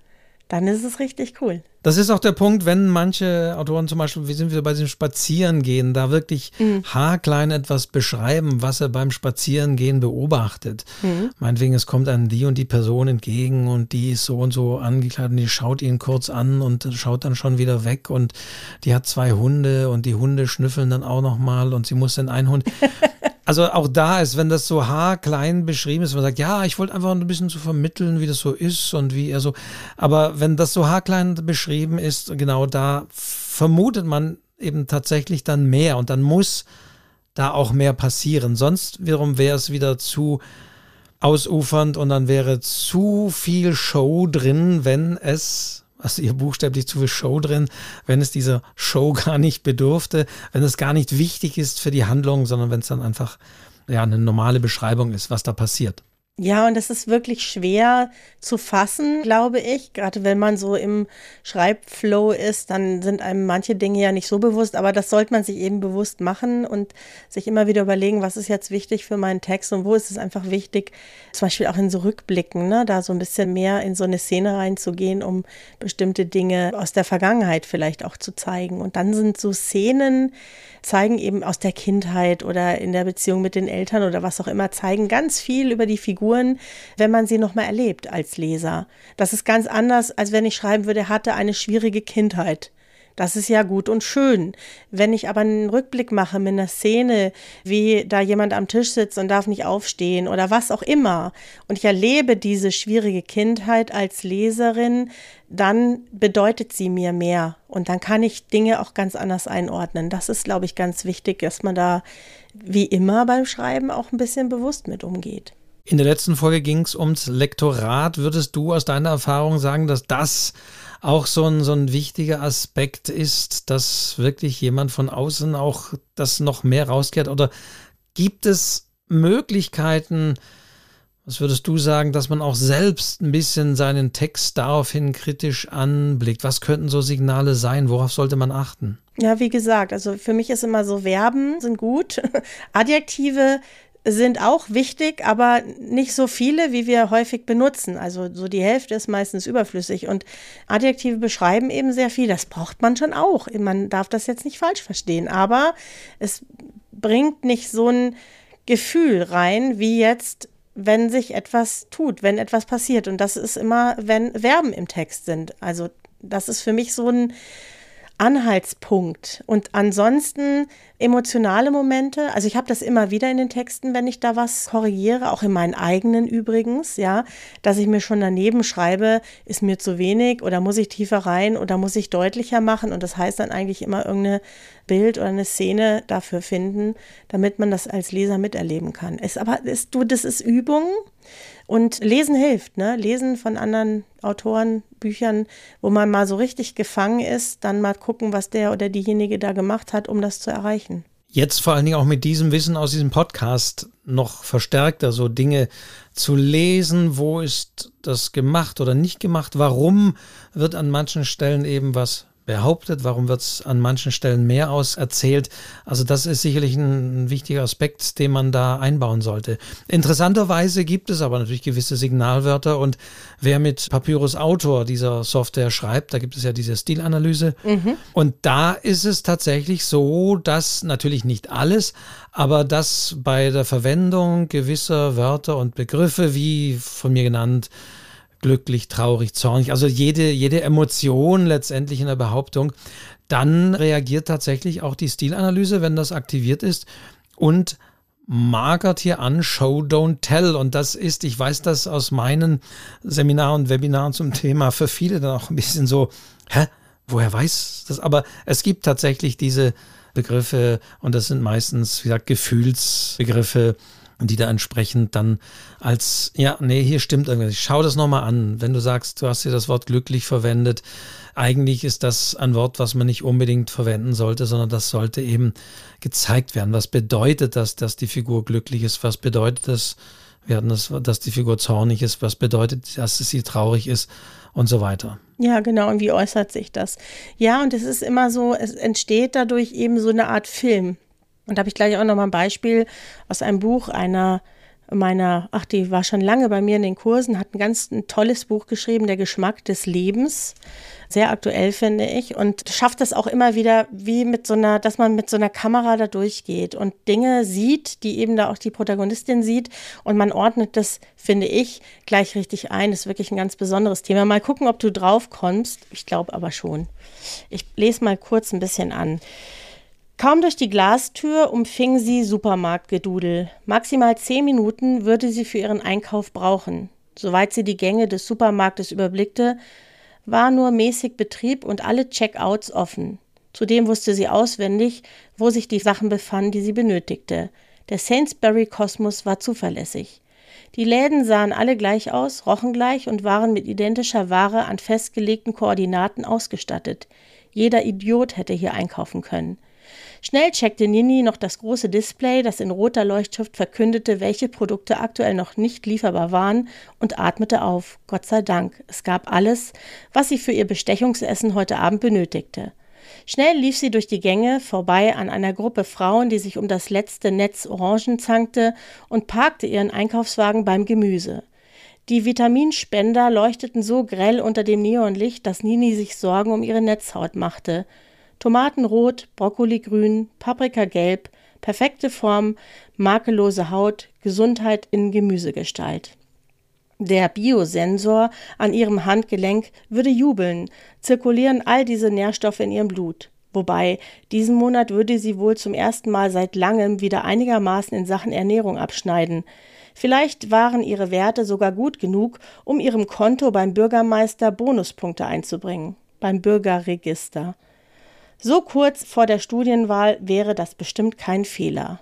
B: Dann ist es richtig cool.
A: Das ist auch der Punkt, wenn manche Autoren zum Beispiel, wie sind wir bei diesem Spazierengehen, da wirklich mhm. haarklein etwas beschreiben, was er beim Spazierengehen beobachtet. Mhm. Meinetwegen, es kommt einem die und die Person entgegen und die ist so und so angekleidet und die schaut ihn kurz an und schaut dann schon wieder weg und die hat zwei Hunde und die Hunde schnüffeln dann auch nochmal und sie muss den einen Hund. Also auch da ist, wenn das so haarklein beschrieben ist, man sagt, ja, ich wollte einfach ein bisschen zu so vermitteln, wie das so ist und wie er so. Aber wenn das so haarklein beschrieben ist, genau da vermutet man eben tatsächlich dann mehr und dann muss da auch mehr passieren. Sonst wiederum wäre es wieder zu ausufernd und dann wäre zu viel Show drin, wenn es also ihr buchstäblich zu viel Show drin, wenn es dieser Show gar nicht bedurfte, wenn es gar nicht wichtig ist für die Handlung, sondern wenn es dann einfach ja eine normale Beschreibung ist, was da passiert.
B: Ja, und das ist wirklich schwer zu fassen, glaube ich. Gerade wenn man so im Schreibflow ist, dann sind einem manche Dinge ja nicht so bewusst, aber das sollte man sich eben bewusst machen und sich immer wieder überlegen, was ist jetzt wichtig für meinen Text und wo ist es einfach wichtig, zum Beispiel auch in so Rückblicken, ne, da so ein bisschen mehr in so eine Szene reinzugehen, um bestimmte Dinge aus der Vergangenheit vielleicht auch zu zeigen. Und dann sind so Szenen, zeigen eben aus der Kindheit oder in der Beziehung mit den Eltern oder was auch immer, zeigen ganz viel über die Figuren, wenn man sie nochmal erlebt als Leser. Das ist ganz anders, als wenn ich schreiben würde, hatte eine schwierige Kindheit. Das ist ja gut und schön. Wenn ich aber einen Rückblick mache mit einer Szene, wie da jemand am Tisch sitzt und darf nicht aufstehen oder was auch immer, und ich erlebe diese schwierige Kindheit als Leserin, dann bedeutet sie mir mehr und dann kann ich Dinge auch ganz anders einordnen. Das ist, glaube ich, ganz wichtig, dass man da wie immer beim Schreiben auch ein bisschen bewusst mit umgeht.
A: In der letzten Folge ging es ums Lektorat. Würdest du aus deiner Erfahrung sagen, dass das auch so ein, so ein wichtiger Aspekt ist, dass wirklich jemand von außen auch das noch mehr rauskehrt? Oder gibt es Möglichkeiten, was würdest du sagen, dass man auch selbst ein bisschen seinen Text daraufhin kritisch anblickt? Was könnten so Signale sein? Worauf sollte man achten?
B: Ja, wie gesagt, also für mich ist immer so, Verben sind gut, Adjektive sind auch wichtig, aber nicht so viele, wie wir häufig benutzen. Also so die Hälfte ist meistens überflüssig. Und Adjektive beschreiben eben sehr viel. Das braucht man schon auch. Man darf das jetzt nicht falsch verstehen. Aber es bringt nicht so ein Gefühl rein, wie jetzt, wenn sich etwas tut, wenn etwas passiert. Und das ist immer, wenn Verben im Text sind. Also das ist für mich so ein Anhaltspunkt. Und ansonsten emotionale Momente. Also ich habe das immer wieder in den Texten, wenn ich da was korrigiere, auch in meinen eigenen übrigens, ja, dass ich mir schon daneben schreibe, ist mir zu wenig oder muss ich tiefer rein oder muss ich deutlicher machen. Und das heißt dann eigentlich immer irgendeine Bild oder eine Szene dafür finden, damit man das als Leser miterleben kann. Es aber ist du, das ist Übung. Und Lesen hilft, ne? Lesen von anderen Autoren, Büchern, wo man mal so richtig gefangen ist, dann mal gucken, was der oder diejenige da gemacht hat, um das zu erreichen.
A: Jetzt vor allen Dingen auch mit diesem Wissen aus diesem Podcast noch verstärkter, so Dinge zu lesen, wo ist das gemacht oder nicht gemacht, warum wird an manchen Stellen eben was behauptet, warum wird es an manchen Stellen mehr auserzählt. Also das ist sicherlich ein, wichtiger Aspekt, den man da einbauen sollte. Interessanterweise gibt es aber natürlich gewisse Signalwörter und wer mit Papyrus Autor dieser Software schreibt, da gibt es ja diese Stilanalyse mhm. und da ist es tatsächlich so, dass natürlich nicht alles, aber dass bei der Verwendung gewisser Wörter und Begriffe, wie von mir genannt, glücklich, traurig, zornig, also jede, jede Emotion letztendlich in der Behauptung, dann reagiert tatsächlich auch die Stilanalyse, wenn das aktiviert ist und magert hier an Show, Don't Tell. Und das ist, ich weiß das aus meinen Seminaren und Webinaren zum Thema, für viele dann auch ein bisschen so, hä, woher weiß das? Aber es gibt tatsächlich diese Begriffe und das sind meistens, wie gesagt, Gefühlsbegriffe, die da entsprechend dann als, ja, nee, hier stimmt irgendwas. Schau das nochmal an. Wenn du sagst, du hast hier das Wort glücklich verwendet, eigentlich ist das ein Wort, was man nicht unbedingt verwenden sollte, sondern das sollte eben gezeigt werden. Was bedeutet das, dass die Figur glücklich ist? Was bedeutet das, wir das, dass die Figur zornig ist? Was bedeutet, dass sie traurig ist? Und so weiter.
B: Ja, genau. Und wie äußert sich das? Ja, und es ist immer so, es entsteht dadurch eben so eine Art Film. Und da habe ich gleich auch nochmal ein Beispiel aus einem Buch einer meiner, ach, die war schon lange bei mir in den Kursen, hat ein ganz ein tolles Buch geschrieben, Der Geschmack des Lebens. Sehr aktuell, finde ich. Und schafft das auch immer wieder, wie mit so einer, dass man mit so einer Kamera da durchgeht und Dinge sieht, die eben da auch die Protagonistin sieht. Und man ordnet das, finde ich, gleich richtig ein. Das ist wirklich ein ganz besonderes Thema. Mal gucken, ob du drauf kommst. Ich glaube aber schon. Ich lese mal kurz ein bisschen an. Kaum durch die Glastür umfing sie Supermarktgedudel. Maximal zehn Minuten würde sie für ihren Einkauf brauchen. Soweit sie die Gänge des Supermarktes überblickte, war nur mäßig Betrieb und alle Checkouts offen. Zudem wusste sie auswendig, wo sich die Sachen befanden, die sie benötigte. Der Sainsbury-Kosmos war zuverlässig. Die Läden sahen alle gleich aus, rochen gleich und waren mit identischer Ware an festgelegten Koordinaten ausgestattet. Jeder Idiot hätte hier einkaufen können. Schnell checkte Nini noch das große Display, das in roter Leuchtschrift verkündete, welche Produkte aktuell noch nicht lieferbar waren, und atmete auf. Gott sei Dank, es gab alles, was sie für ihr Bestechungsessen heute Abend benötigte. Schnell lief sie durch die Gänge vorbei an einer Gruppe Frauen, die sich um das letzte Netz Orangen zankte, und parkte ihren Einkaufswagen beim Gemüse. Die Vitaminspender leuchteten so grell unter dem Neonlicht, dass Nini sich Sorgen um ihre Netzhaut machte. Tomatenrot, Brokkoligrün, Paprikagelb, perfekte Form, makellose Haut, Gesundheit in Gemüsegestalt. Der Biosensor an ihrem Handgelenk würde jubeln, zirkulieren all diese Nährstoffe in ihrem Blut. Wobei, diesen Monat würde sie wohl zum ersten Mal seit langem wieder einigermaßen in Sachen Ernährung abschneiden. Vielleicht waren ihre Werte sogar gut genug, um ihrem Konto beim Bürgermeister Bonuspunkte einzubringen. Beim Bürgerregister. So kurz vor der Studienwahl wäre das bestimmt kein Fehler.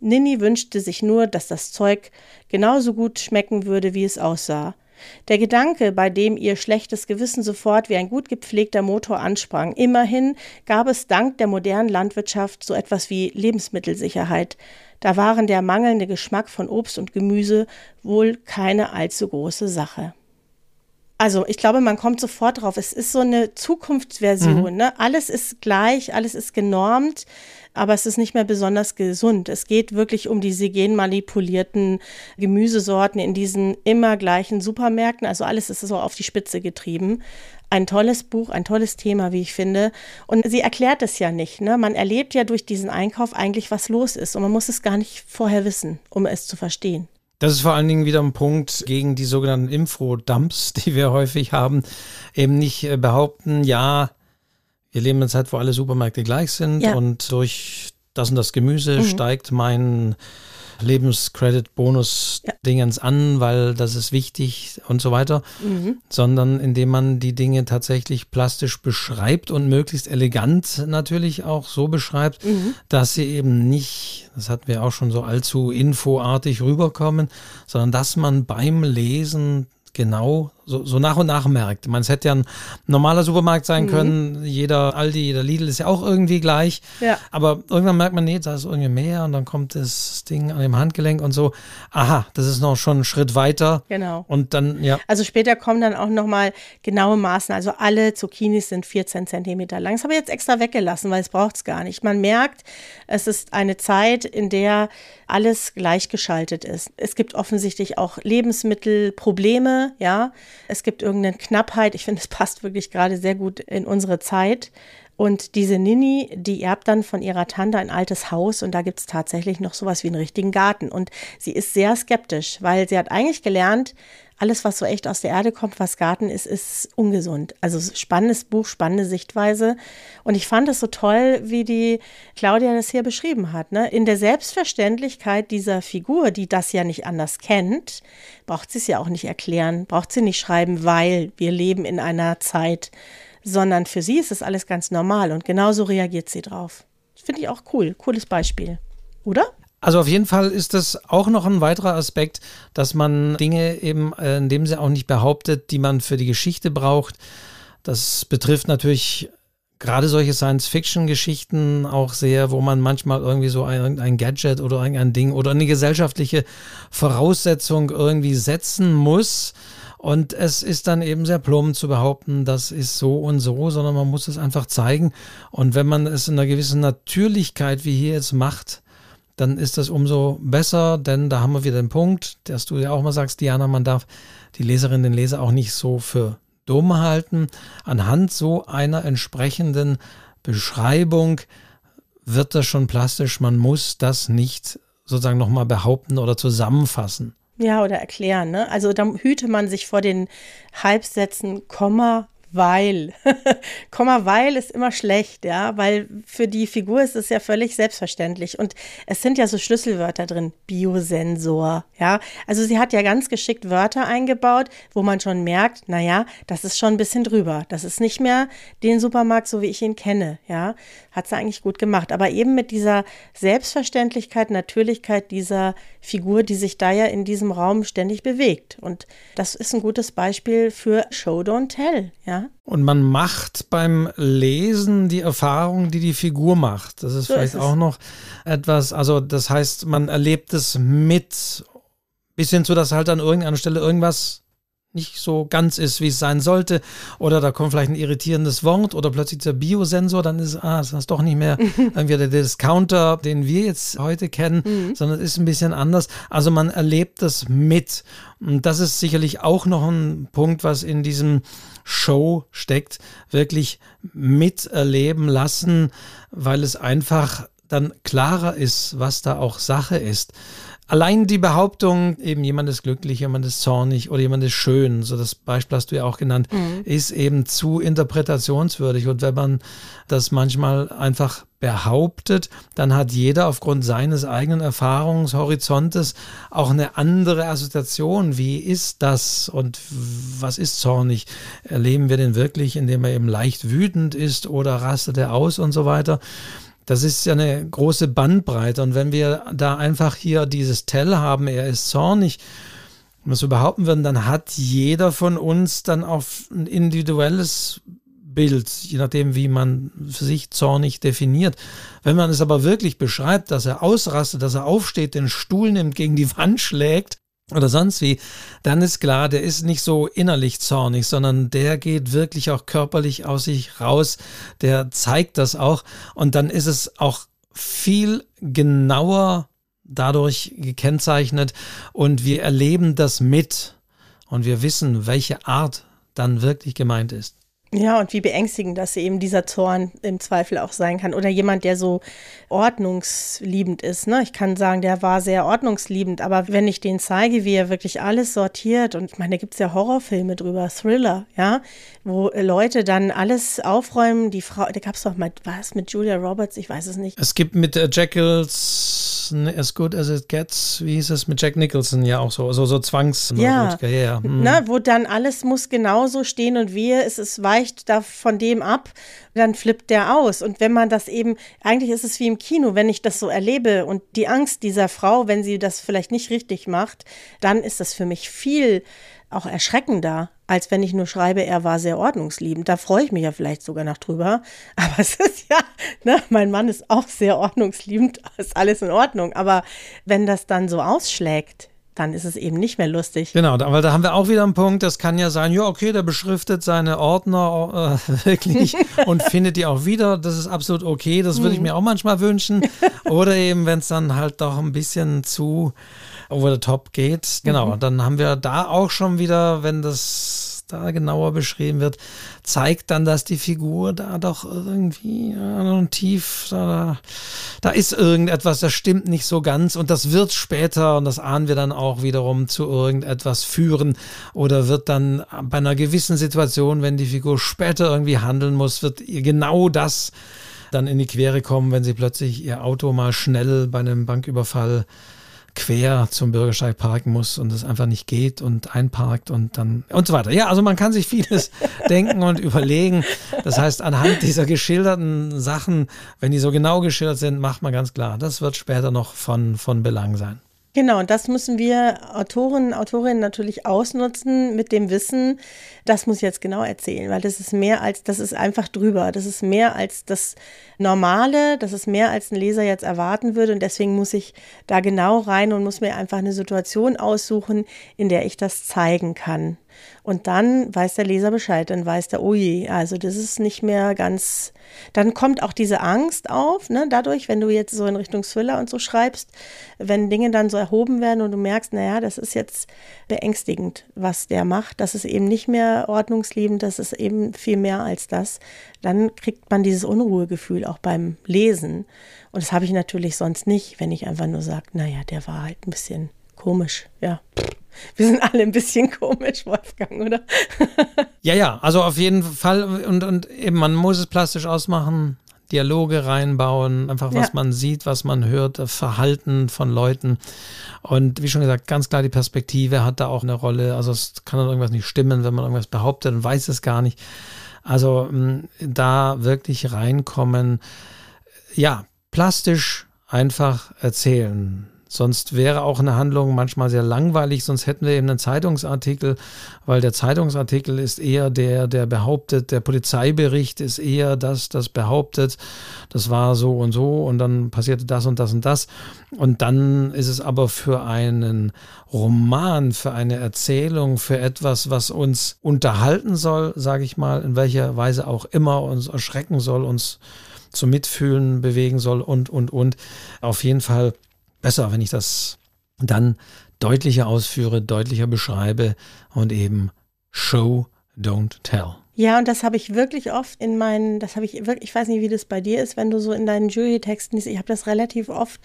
B: Nini wünschte sich nur, dass das Zeug genauso gut schmecken würde, wie es aussah. Der Gedanke, bei dem ihr schlechtes Gewissen sofort wie ein gut gepflegter Motor ansprang, immerhin gab es dank der modernen Landwirtschaft so etwas wie Lebensmittelsicherheit. Da waren der mangelnde Geschmack von Obst und Gemüse wohl keine allzu große Sache. Also ich glaube, man kommt sofort drauf. Es ist so eine Zukunftsversion. Mhm. Ne? Alles ist gleich, alles ist genormt, aber es ist nicht mehr besonders gesund. Es geht wirklich um diese genmanipulierten Gemüsesorten in diesen immer gleichen Supermärkten. Also alles ist so auf die Spitze getrieben. Ein tolles Buch, ein tolles Thema, wie ich finde. Und sie erklärt es ja nicht. Ne? Man erlebt ja durch diesen Einkauf eigentlich, was los ist. Und man muss es gar nicht vorher wissen, um es zu verstehen.
A: Das ist vor allen Dingen wieder ein Punkt gegen die sogenannten Infodumps, die wir häufig haben. Eben nicht äh, behaupten, ja, wir leben in einer Zeit, wo alle Supermärkte gleich sind
B: Ja.
A: und durch das und das Gemüse
B: Mhm.
A: steigt mein Lebenscredit-Bonus-Dingens an, weil das ist wichtig und so weiter,
B: Mhm.
A: sondern indem man die Dinge tatsächlich plastisch beschreibt und möglichst elegant natürlich auch so beschreibt,
B: Mhm.
A: dass sie eben nicht, das hatten wir auch schon so allzu infoartig rüberkommen, sondern dass man beim Lesen genau so, so nach und nach merkt. Man, es hätte ja ein normaler Supermarkt sein können, jeder Aldi, jeder Lidl ist ja auch irgendwie gleich,
B: Ja.
A: aber irgendwann merkt man, nee, da ist irgendwie mehr und dann kommt das Ding an dem Handgelenk und so, aha, das ist noch schon ein Schritt weiter
B: Genau.
A: und dann, ja,
B: Also später kommen dann auch nochmal genaue Maßen. Also alle Zucchinis sind 14 Zentimeter lang. Das habe ich jetzt extra weggelassen, weil es braucht es gar nicht. Man merkt, es ist eine Zeit, in der alles gleichgeschaltet ist. Es gibt offensichtlich auch Lebensmittelprobleme, ja. Es gibt irgendeine Knappheit. Ich finde, es passt wirklich gerade sehr gut in unsere Zeit. Und diese Nini, die erbt dann von ihrer Tante ein altes Haus und da gibt es tatsächlich noch sowas wie einen richtigen Garten. Und sie ist sehr skeptisch, weil sie hat eigentlich gelernt, alles, was so echt aus der Erde kommt, was Garten ist, ist ungesund. Also spannendes Buch, spannende Sichtweise. Und ich fand es so toll, wie die Claudia das hier beschrieben hat. Ne? In der Selbstverständlichkeit dieser Figur, die das ja nicht anders kennt, braucht sie es ja auch nicht erklären, braucht sie nicht schreiben, weil wir leben in einer Zeit, sondern für sie ist es alles ganz normal und genauso reagiert sie drauf. Finde ich auch cool, cooles Beispiel, oder?
A: Also auf jeden Fall ist das auch noch ein weiterer Aspekt, dass man Dinge eben äh, in dem Sinne auch nicht behauptet, die man für die Geschichte braucht. Das betrifft natürlich gerade solche Science-Fiction-Geschichten auch sehr, wo man manchmal irgendwie so ein, ein Gadget oder ein Ding oder eine gesellschaftliche Voraussetzung irgendwie setzen muss. Und es ist dann eben sehr plump zu behaupten, das ist so und so, sondern man muss es einfach zeigen. Und wenn man es in einer gewissen Natürlichkeit wie hier jetzt macht, dann ist das umso besser, denn da haben wir wieder den Punkt, dass du ja auch mal sagst, Diana, man darf die Leserin, den Leser auch nicht so für dumm halten. Anhand so einer entsprechenden Beschreibung wird das schon plastisch. Man muss das nicht sozusagen nochmal behaupten oder zusammenfassen.
B: Ja, oder erklären, ne? Also da hüte man sich vor den Halbsätzen, Komma, weil. Komma, weil ist immer schlecht, ja, weil für die Figur ist es ja völlig selbstverständlich. Und es sind ja so Schlüsselwörter drin, Biosensor, ja. Also sie hat ja ganz geschickt Wörter eingebaut, wo man schon merkt, naja, das ist schon ein bisschen drüber. Das ist nicht mehr den Supermarkt, so wie ich ihn kenne, ja. Hat sie eigentlich gut gemacht. Aber eben mit dieser Selbstverständlichkeit, Natürlichkeit dieser Figur, die sich da ja in diesem Raum ständig bewegt. Und das ist ein gutes Beispiel für Show, Don't Tell, ja.
A: Und man macht beim Lesen die Erfahrung, die die Figur macht. Das ist
B: So
A: vielleicht
B: ist
A: auch noch etwas, also das heißt, man erlebt es mit, bis hin zu, dass halt an irgendeiner Stelle irgendwas nicht so ganz ist, wie es sein sollte. Oder da kommt vielleicht ein irritierendes Wort oder plötzlich der Biosensor, dann ist, ah, das ist doch nicht mehr irgendwie der Discounter, den wir jetzt heute kennen, sondern es ist ein bisschen anders. Also man erlebt das mit. Und das ist sicherlich auch noch ein Punkt, was in diesem Show steckt, wirklich miterleben lassen, weil es einfach dann klarer ist, was da auch Sache ist. Allein die Behauptung, eben jemand ist glücklich, jemand ist zornig oder jemand ist schön, so das Beispiel hast du ja auch genannt, ist eben zu interpretationswürdig. Und wenn man das manchmal einfach behauptet, dann hat jeder aufgrund seines eigenen Erfahrungshorizontes auch eine andere Assoziation. Wie ist das und was ist zornig? Erleben wir den wirklich, indem er eben leicht wütend ist oder rastet er aus und so weiter? Das ist ja eine große Bandbreite. Und wenn wir da einfach hier dieses Tell haben, er ist zornig, wenn wir behaupten würden, dann hat jeder von uns dann auch ein individuelles Bild, je nachdem, wie man für sich zornig definiert. Wenn man es aber wirklich beschreibt, dass er ausrastet, dass er aufsteht, den Stuhl nimmt, gegen die Wand schlägt, oder sonst wie, dann ist klar, der ist nicht so innerlich zornig, sondern der geht wirklich auch körperlich aus sich raus, der zeigt das auch. Und dann ist es auch viel genauer dadurch gekennzeichnet. Und wir erleben das mit. Und wir wissen, welche Art dann wirklich gemeint ist.
B: Ja, und wie beängstigend das eben dieser Zorn im Zweifel auch sein kann. Oder jemand, der so ordnungsliebend ist. Ne? Ich kann sagen, der war sehr ordnungsliebend, aber wenn ich den zeige, wie er wirklich alles sortiert, und ich meine, da gibt es ja Horrorfilme drüber, Thriller, ja, wo Leute dann alles aufräumen, die Frau, da gab es doch mal, was mit Julia Roberts, ich weiß es nicht.
A: Es gibt mit äh, Jackals As Good As It Gets, wie hieß es, mit Jack Nicholson ja auch so, so, so Zwangs.
B: Ja, ja, ja. Hm. Na, wo dann alles muss genauso stehen und wehe, es ist weicht da von dem ab, dann flippt der aus. Und wenn man das eben, eigentlich ist es wie im Kino, wenn ich das so erlebe und die Angst dieser Frau, wenn sie das vielleicht nicht richtig macht, dann ist das für mich viel auch erschreckender, als wenn ich nur schreibe, er war sehr ordnungsliebend. Da freue ich mich ja vielleicht sogar noch drüber. Aber es ist ja, ne, mein Mann ist auch sehr ordnungsliebend, ist alles in Ordnung. Aber wenn das dann so ausschlägt, dann ist es eben nicht mehr lustig.
A: Genau, weil da haben wir auch wieder einen Punkt, das kann ja sein, ja, okay, der beschriftet seine Ordner äh, wirklich und findet die auch wieder. Das ist absolut okay, das würde ich mhm. mir auch manchmal wünschen. Oder eben, wenn es dann halt doch ein bisschen zu over the top geht. Genau, mhm. dann haben wir da auch schon wieder, wenn das da genauer beschrieben wird, zeigt dann, dass die Figur da doch irgendwie äh, tief, da, da ist irgendetwas, das stimmt nicht so ganz und das wird später, und das ahnen wir dann auch wiederum, zu irgendetwas führen oder wird dann bei einer gewissen Situation, wenn die Figur später irgendwie handeln muss, wird ihr genau das dann in die Quere kommen, wenn sie plötzlich ihr Auto mal schnell bei einem Banküberfall quer zum Bürgersteig parken muss und es einfach nicht geht und einparkt und dann und so weiter. Ja, also man kann sich vieles denken und überlegen. Das heißt, anhand dieser geschilderten Sachen, wenn die so genau geschildert sind, macht man ganz klar, das wird später noch von, von Belang sein.
B: Genau, und das müssen wir Autoren, Autorinnen natürlich ausnutzen mit dem Wissen, das muss ich jetzt genau erzählen, weil das ist mehr als, das ist einfach drüber. Das ist mehr als das Normale, das ist mehr als ein Leser jetzt erwarten würde. Und deswegen muss ich da genau rein und muss mir einfach eine Situation aussuchen, in der ich das zeigen kann. Und dann weiß der Leser Bescheid, dann weiß der, oh also das ist nicht mehr ganz, dann kommt auch diese Angst auf, ne, dadurch, wenn du jetzt so in Richtung Thriller und so schreibst, wenn Dinge dann so erhoben werden und du merkst, naja, das ist jetzt beängstigend, was der macht, das ist eben nicht mehr ordnungsliebend, das ist eben viel mehr als das, dann kriegt man dieses Unruhegefühl auch beim Lesen. Und das habe ich natürlich sonst nicht, wenn ich einfach nur sage, naja, der war halt ein bisschen komisch, ja. Wir sind alle ein bisschen komisch, Wolfgang, oder?
A: ja, ja, also auf jeden Fall. Und, und eben, man muss es plastisch ausmachen, Dialoge reinbauen, einfach was ja. man sieht, was man hört, Verhalten von Leuten. Und wie schon gesagt, ganz klar, die Perspektive hat da auch eine Rolle. Also es kann dann irgendwas nicht stimmen, wenn man irgendwas behauptet und weiß es gar nicht. Also da wirklich reinkommen, ja, plastisch einfach erzählen. Sonst wäre auch eine Handlung manchmal sehr langweilig, sonst hätten wir eben einen Zeitungsartikel, weil der Zeitungsartikel ist eher der, der behauptet, der Polizeibericht ist eher das, das behauptet, das war so und so und dann passierte das und das und das. Und dann ist es aber für einen Roman, für eine Erzählung, für etwas, was uns unterhalten soll, sage ich mal, in welcher Weise auch immer uns erschrecken soll, uns zum Mitfühlen bewegen soll und, und, und. Auf jeden Fall besser, wenn ich das dann deutlicher ausführe, deutlicher beschreibe und eben Show, don't tell.
B: Ja, und das habe ich wirklich oft in meinen, das habe ich wirklich, ich weiß nicht, wie das bei dir ist, wenn du so in deinen Jurytexten liest, ich habe das relativ oft,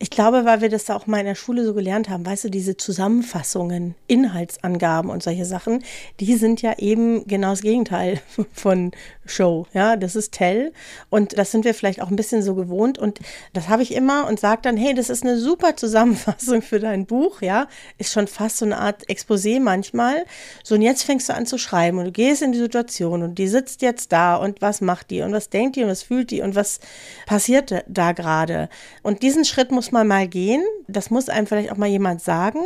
B: ich glaube, weil wir das da auch mal in der Schule so gelernt haben, weißt du, diese Zusammenfassungen, Inhaltsangaben und solche Sachen, die sind ja eben genau das Gegenteil von Show, ja, das ist Tell. Und das sind wir vielleicht auch ein bisschen so gewohnt und das habe ich immer und sage dann, hey, das ist eine super Zusammenfassung für dein Buch, ja, ist schon fast so eine Art Exposé manchmal, so und jetzt fängst du an zu schreiben und du gehst in die Situation, Situation und die sitzt jetzt da und was macht die und was denkt die und was fühlt die und was passiert da gerade. Und diesen Schritt muss man mal gehen. Das muss einem vielleicht auch mal jemand sagen.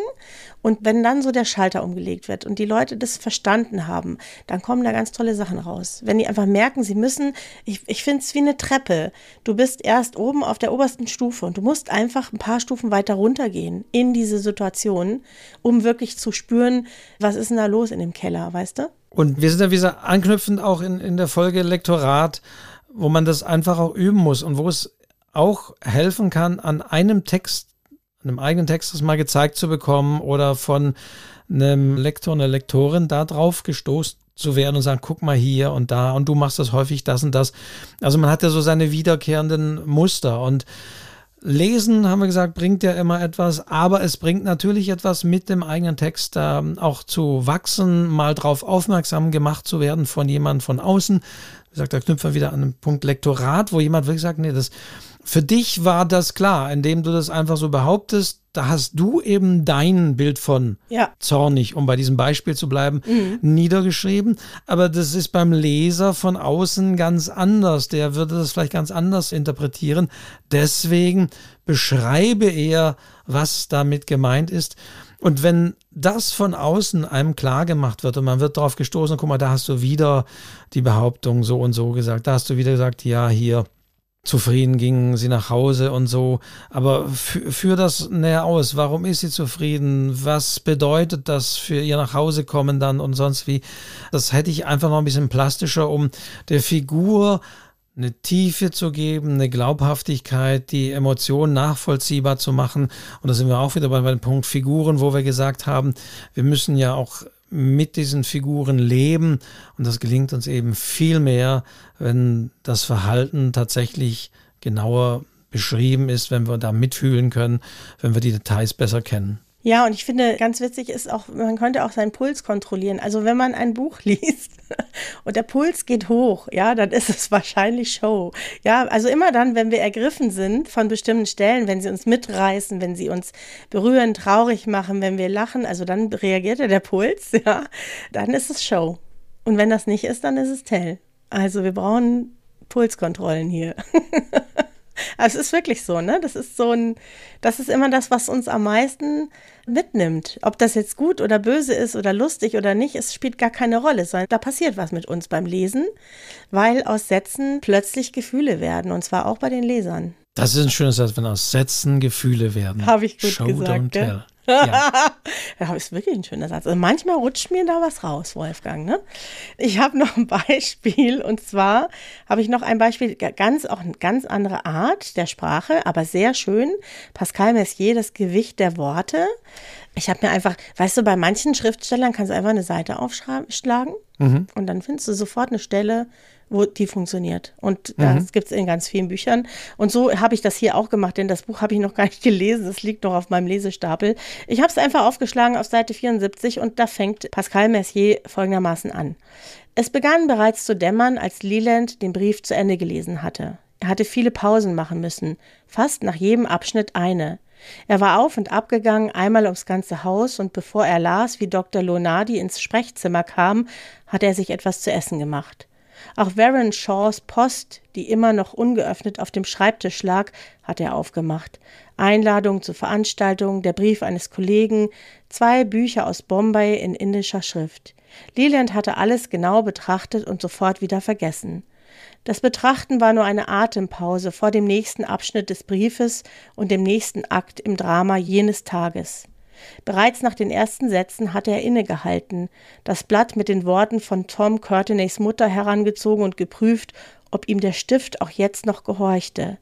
B: Und wenn dann so der Schalter umgelegt wird und die Leute das verstanden haben, dann kommen da ganz tolle Sachen raus. Wenn die einfach merken, sie müssen, ich, ich finde es wie eine Treppe. Du bist erst oben auf der obersten Stufe und du musst einfach ein paar Stufen weiter runtergehen in diese Situation, um wirklich zu spüren, was ist denn da los in dem Keller, weißt du?
A: Und wir sind ja wieder anknüpfend auch in, in der Folge Lektorat, wo man das einfach auch üben muss und wo es auch helfen kann, an einem Text, einem eigenen Text das mal gezeigt zu bekommen oder von einem Lektor, einer Lektorin da drauf gestoßen zu werden und sagen, guck mal hier und da und du machst das häufig das und das. Also man hat ja so seine wiederkehrenden Muster und Lesen, haben wir gesagt, bringt ja immer etwas, aber es bringt natürlich etwas mit dem eigenen Text äh, auch zu wachsen, mal drauf aufmerksam gemacht zu werden von jemandem von außen. Wie gesagt, da knüpfen wir wieder an den Punkt Lektorat, wo jemand wirklich sagt, nee, das für dich war das klar, indem du das einfach so behauptest, da hast du eben dein Bild von ja. zornig, um bei diesem Beispiel zu bleiben, mhm. niedergeschrieben. Aber das ist beim Leser von außen ganz anders. Der würde das vielleicht ganz anders interpretieren. Deswegen beschreibe er, was damit gemeint ist. Und wenn das von außen einem klar gemacht wird und man wird darauf gestoßen, guck mal, da hast du wieder die Behauptung so und so gesagt, da hast du wieder gesagt, ja, hier, zufrieden gingen sie nach Hause und so. Aber führ das näher aus. Warum ist sie zufrieden? Was bedeutet das für ihr nach Hause kommen dann und sonst wie? Das hätte ich einfach noch ein bisschen plastischer, um der Figur eine Tiefe zu geben, eine Glaubhaftigkeit, die Emotionen nachvollziehbar zu machen. Und da sind wir auch wieder bei, bei dem Punkt Figuren, wo wir gesagt haben, wir müssen ja auch mit diesen Figuren leben. Und das gelingt uns eben viel mehr, wenn das Verhalten tatsächlich genauer beschrieben ist, wenn wir da mitfühlen können, wenn wir die Details besser kennen.
B: Ja, und ich finde, ganz witzig ist auch, man könnte auch seinen Puls kontrollieren. Also wenn man ein Buch liest und der Puls geht hoch, ja, dann ist es wahrscheinlich Show. Ja, also immer dann, wenn wir ergriffen sind von bestimmten Stellen, wenn sie uns mitreißen, wenn sie uns berühren, traurig machen, wenn wir lachen, also dann reagiert ja der Puls, ja, dann ist es Show. Und wenn das nicht ist, dann ist es Tell. Also wir brauchen Pulskontrollen hier. Also es ist wirklich so, ne? Das ist so ein, das ist immer das, was uns am meisten mitnimmt. Ob das jetzt gut oder böse ist oder lustig oder nicht, es spielt gar keine Rolle, sondern da passiert was mit uns beim Lesen, weil aus Sätzen plötzlich Gefühle werden und zwar auch bei den Lesern.
A: Das ist ein schönes Satz, wenn aus Sätzen Gefühle werden.
B: Habe ich gut Show, gesagt. Don't tell. Ja. ja, ist wirklich ein schöner Satz. Also manchmal rutscht mir da was raus, Wolfgang. Ne? Ich habe noch ein Beispiel und zwar habe ich noch ein Beispiel, ganz auch eine ganz andere Art der Sprache, aber sehr schön. Pascal Messier, das Gewicht der Worte. Ich habe mir einfach, weißt du, bei manchen Schriftstellern kannst du einfach eine Seite aufschlagen mhm. und dann findest du sofort eine Stelle, wo die funktioniert. Und das mhm. gibt es in ganz vielen Büchern. Und so habe ich das hier auch gemacht, denn das Buch habe ich noch gar nicht gelesen. Es liegt noch auf meinem Lesestapel. Ich habe es einfach aufgeschlagen auf Seite 74 und da fängt Pascal Mercier folgendermaßen an. Es begann bereits zu dämmern, als Leland den Brief zu Ende gelesen hatte. Er hatte viele Pausen machen müssen, fast nach jedem Abschnitt eine. Er war auf und ab gegangen, einmal ums ganze Haus, und bevor er las, wie Dr. Lonardi ins Sprechzimmer kam, hatte er sich etwas zu essen gemacht. Auch Warren Shaws Post, die immer noch ungeöffnet auf dem Schreibtisch lag, hat er aufgemacht. Einladung zur Veranstaltung, der Brief eines Kollegen, zwei Bücher aus Bombay in indischer Schrift. Leland hatte alles genau betrachtet und sofort wieder vergessen. Das Betrachten war nur eine Atempause vor dem nächsten Abschnitt des Briefes und dem nächsten Akt im Drama jenes Tages. Bereits nach den ersten Sätzen hatte er innegehalten, das Blatt mit den Worten von Tom Courtenays Mutter herangezogen und geprüft, ob ihm der Stift auch jetzt noch gehorchte.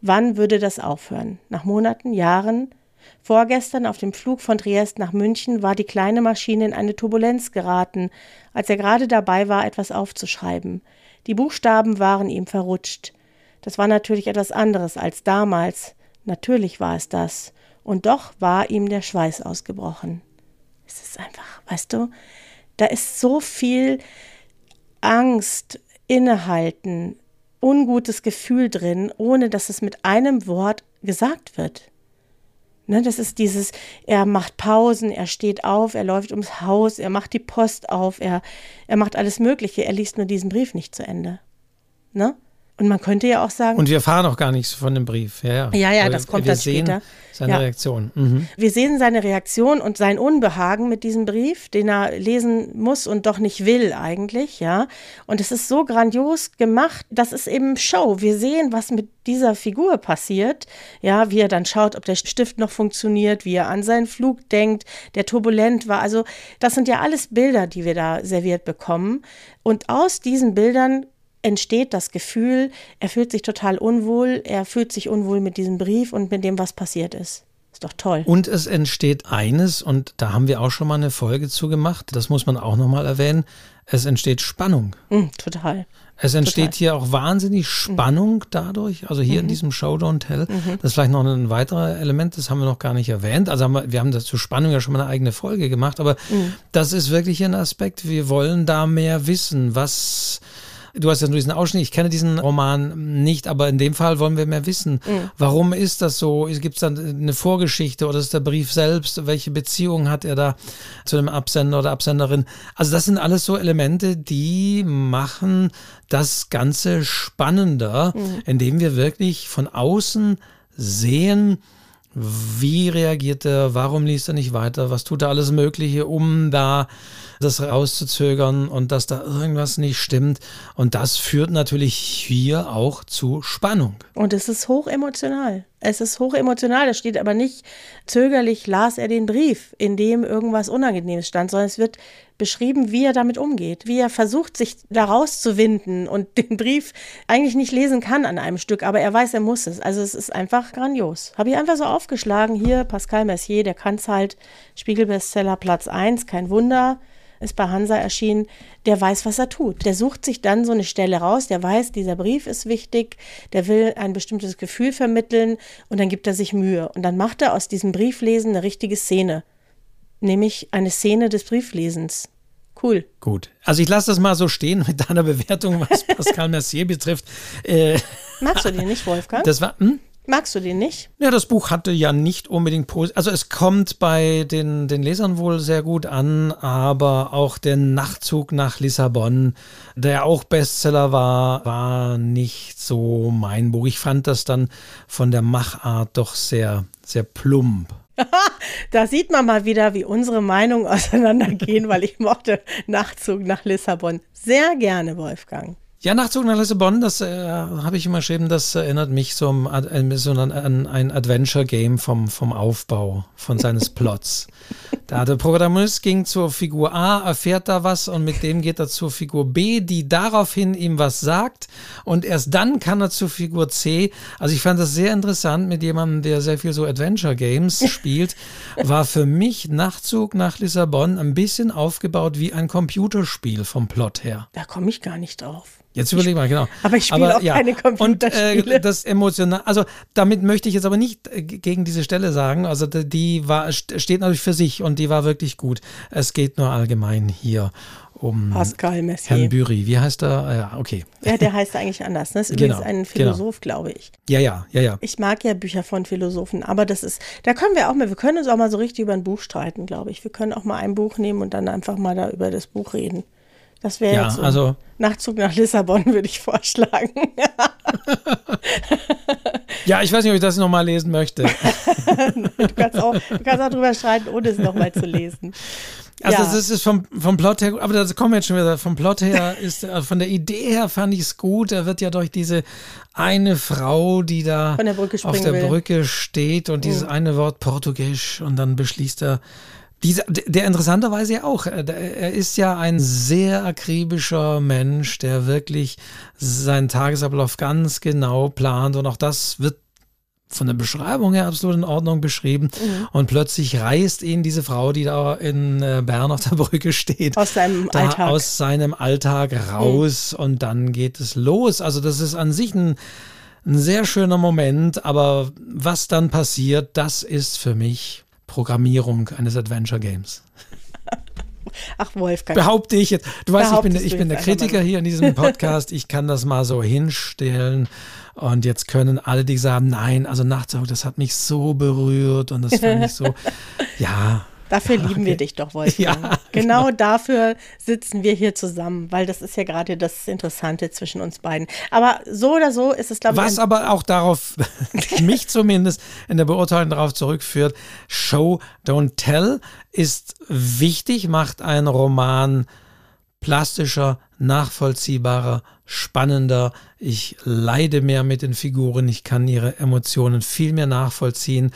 B: Wann würde das aufhören? Nach Monaten, Jahren? Vorgestern auf dem Flug von Triest nach München war die kleine Maschine in eine Turbulenz geraten, als er gerade dabei war, etwas aufzuschreiben. Die Buchstaben waren ihm verrutscht. Das war natürlich etwas anderes als damals. Natürlich war es das. Und doch war ihm der Schweiß ausgebrochen. Es ist einfach, weißt du, da ist so viel Angst, Innehalten, ungutes Gefühl drin, ohne dass es mit einem Wort gesagt wird. Ne, das ist dieses, er macht Pausen, er steht auf, er läuft ums Haus, er macht die Post auf, er, er macht alles Mögliche, er liest nur diesen Brief nicht zu Ende. Ne? Und man könnte ja auch sagen.
A: Und wir erfahren auch gar nichts von dem Brief. Ja,
B: ja, ja, ja das kommt wir dann später.
A: Seine ja. Reaktion. Mhm.
B: Wir sehen seine Reaktion und sein Unbehagen mit diesem Brief, den er lesen muss und doch nicht will eigentlich, ja. Und es ist so grandios gemacht, das ist eben Show. Wir sehen, was mit dieser Figur passiert, ja, wie er dann schaut, ob der Stift noch funktioniert, wie er an seinen Flug denkt, der turbulent war. Also, das sind ja alles Bilder, die wir da serviert bekommen. Und aus diesen Bildern entsteht das Gefühl, er fühlt sich total unwohl, er fühlt sich unwohl mit diesem Brief und mit dem, was passiert ist. Ist doch toll.
A: Und es entsteht eines, und da haben wir auch schon mal eine Folge zu gemacht, das muss man auch nochmal erwähnen, es entsteht Spannung.
B: Mm, total.
A: Es entsteht Total. hier auch wahnsinnig Spannung dadurch. Also hier mhm. in diesem Show Don't Tell. Mhm. Das ist vielleicht noch ein weiteres Element, das haben wir noch gar nicht erwähnt. Also haben wir, wir haben dazu Spannung ja schon mal eine eigene Folge gemacht, aber mhm. das ist wirklich ein Aspekt. Wir wollen da mehr wissen. Was Du hast ja nur diesen Ausschnitt, ich kenne diesen Roman nicht, aber in dem Fall wollen wir mehr wissen. Mhm. Warum ist das so? Gibt es dann eine Vorgeschichte oder ist der Brief selbst? Welche Beziehung hat er da zu dem Absender oder Absenderin? Also das sind alles so Elemente, die machen das Ganze spannender, mhm. indem wir wirklich von außen sehen, wie reagiert er, warum liest er nicht weiter, was tut er alles Mögliche, um da das rauszuzögern und dass da irgendwas nicht stimmt. Und das führt natürlich hier auch zu Spannung.
B: Und es ist hoch emotional. Es ist hoch emotional. Da steht aber nicht zögerlich las er den Brief, in dem irgendwas Unangenehmes stand, sondern es wird beschrieben, wie er damit umgeht, wie er versucht, sich da rauszuwinden und den Brief eigentlich nicht lesen kann an einem Stück, aber er weiß, er muss es. Also es ist einfach grandios. Habe ich einfach so aufgeschlagen. Hier Pascal Mercier, der kann es halt. Spiegelbestseller Platz 1, kein Wunder ist bei Hansa erschienen, der weiß, was er tut. Der sucht sich dann so eine Stelle raus, der weiß, dieser Brief ist wichtig, der will ein bestimmtes Gefühl vermitteln und dann gibt er sich Mühe. Und dann macht er aus diesem Brieflesen eine richtige Szene, nämlich eine Szene des Brieflesens. Cool.
A: Gut. Also ich lasse das mal so stehen mit deiner Bewertung, was Pascal Mercier betrifft.
B: Äh, Magst du den nicht, Wolfgang?
A: Das war. Hm?
B: Magst du den nicht?
A: Ja, das Buch hatte ja nicht unbedingt positiv. Also es kommt bei den, den Lesern wohl sehr gut an, aber auch der Nachtzug nach Lissabon, der auch Bestseller war, war nicht so mein Buch. Ich fand das dann von der Machart doch sehr, sehr plump.
B: da sieht man mal wieder, wie unsere Meinungen auseinandergehen, weil ich mochte Nachtzug nach Lissabon sehr gerne, Wolfgang.
A: Ja, Nachzug nach Lissabon, das äh, habe ich immer geschrieben, das erinnert mich so, um, äh, so an, an, ein Adventure-Game vom, vom Aufbau, von seines Plots. da der Protagonist ging zur Figur A, erfährt da was und mit dem geht er zur Figur B, die daraufhin ihm was sagt und erst dann kann er zur Figur C. Also ich fand das sehr interessant mit jemandem, der sehr viel so Adventure-Games spielt, war für mich Nachzug nach Lissabon ein bisschen aufgebaut wie ein Computerspiel vom Plot her.
B: Da komme ich gar nicht drauf.
A: Jetzt überleg mal, genau.
B: Aber ich spiele auch ja. keine Computerspiele.
A: Und äh, das emotional, also damit möchte ich jetzt aber nicht äh, gegen diese Stelle sagen. Also die war, steht natürlich für sich und die war wirklich gut. Es geht nur allgemein hier um
B: Pascal Messier.
A: Herrn Bury. Wie heißt er? Ja, okay.
B: Ja, der heißt eigentlich anders. Ne? Das ist genau, übrigens ein genau. Philosoph, genau. glaube ich.
A: Ja, ja, ja, ja.
B: Ich mag ja Bücher von Philosophen, aber das ist, da können wir auch mal, wir können uns auch mal so richtig über ein Buch streiten, glaube ich. Wir können auch mal ein Buch nehmen und dann einfach mal da über das Buch reden. Das wäre
A: ja,
B: jetzt so
A: also,
B: Nachtzug nach Lissabon, würde ich vorschlagen.
A: ja, ich weiß nicht, ob ich das nochmal lesen möchte.
B: du, kannst auch, du kannst auch drüber streiten, ohne es nochmal zu lesen.
A: Also ja. das ist vom, vom Plot her, aber das kommen wir jetzt schon wieder, vom Plot her ist, äh, von der Idee her fand ich es gut. Er wird ja durch diese eine Frau, die da
B: der
A: auf der
B: will.
A: Brücke steht und dieses mhm. eine Wort Portugiesisch und dann beschließt er, dieser, der interessanterweise ja auch, äh, er ist ja ein sehr akribischer Mensch, der wirklich seinen Tagesablauf ganz genau plant und auch das wird von der Beschreibung her absolut in Ordnung beschrieben. Mhm. Und plötzlich reißt ihn diese Frau, die da in äh, Bern auf der Brücke steht,
B: aus seinem Alltag,
A: aus seinem Alltag raus mhm. und dann geht es los. Also das ist an sich ein, ein sehr schöner Moment, aber was dann passiert, das ist für mich Programmierung eines Adventure Games.
B: Ach, Wolfgang.
A: Behaupte ich jetzt. Du weißt, ich bin, ich bin der Kritiker hier in diesem Podcast. Ich kann das mal so hinstellen. Und jetzt können alle, die sagen, nein, also Nachtzug, das hat mich so berührt und das fand ich so, ja,
B: Dafür lieben okay. wir dich doch, Wolfgang. Ja, genau, genau, dafür sitzen wir hier zusammen, weil das ist ja gerade das Interessante zwischen uns beiden. Aber so oder so ist es, glaube
A: ich. Was aber auch darauf, mich zumindest in der Beurteilung darauf zurückführt, Show, don't tell ist wichtig, macht einen Roman plastischer, nachvollziehbarer, spannender. Ich leide mehr mit den Figuren, ich kann ihre Emotionen viel mehr nachvollziehen.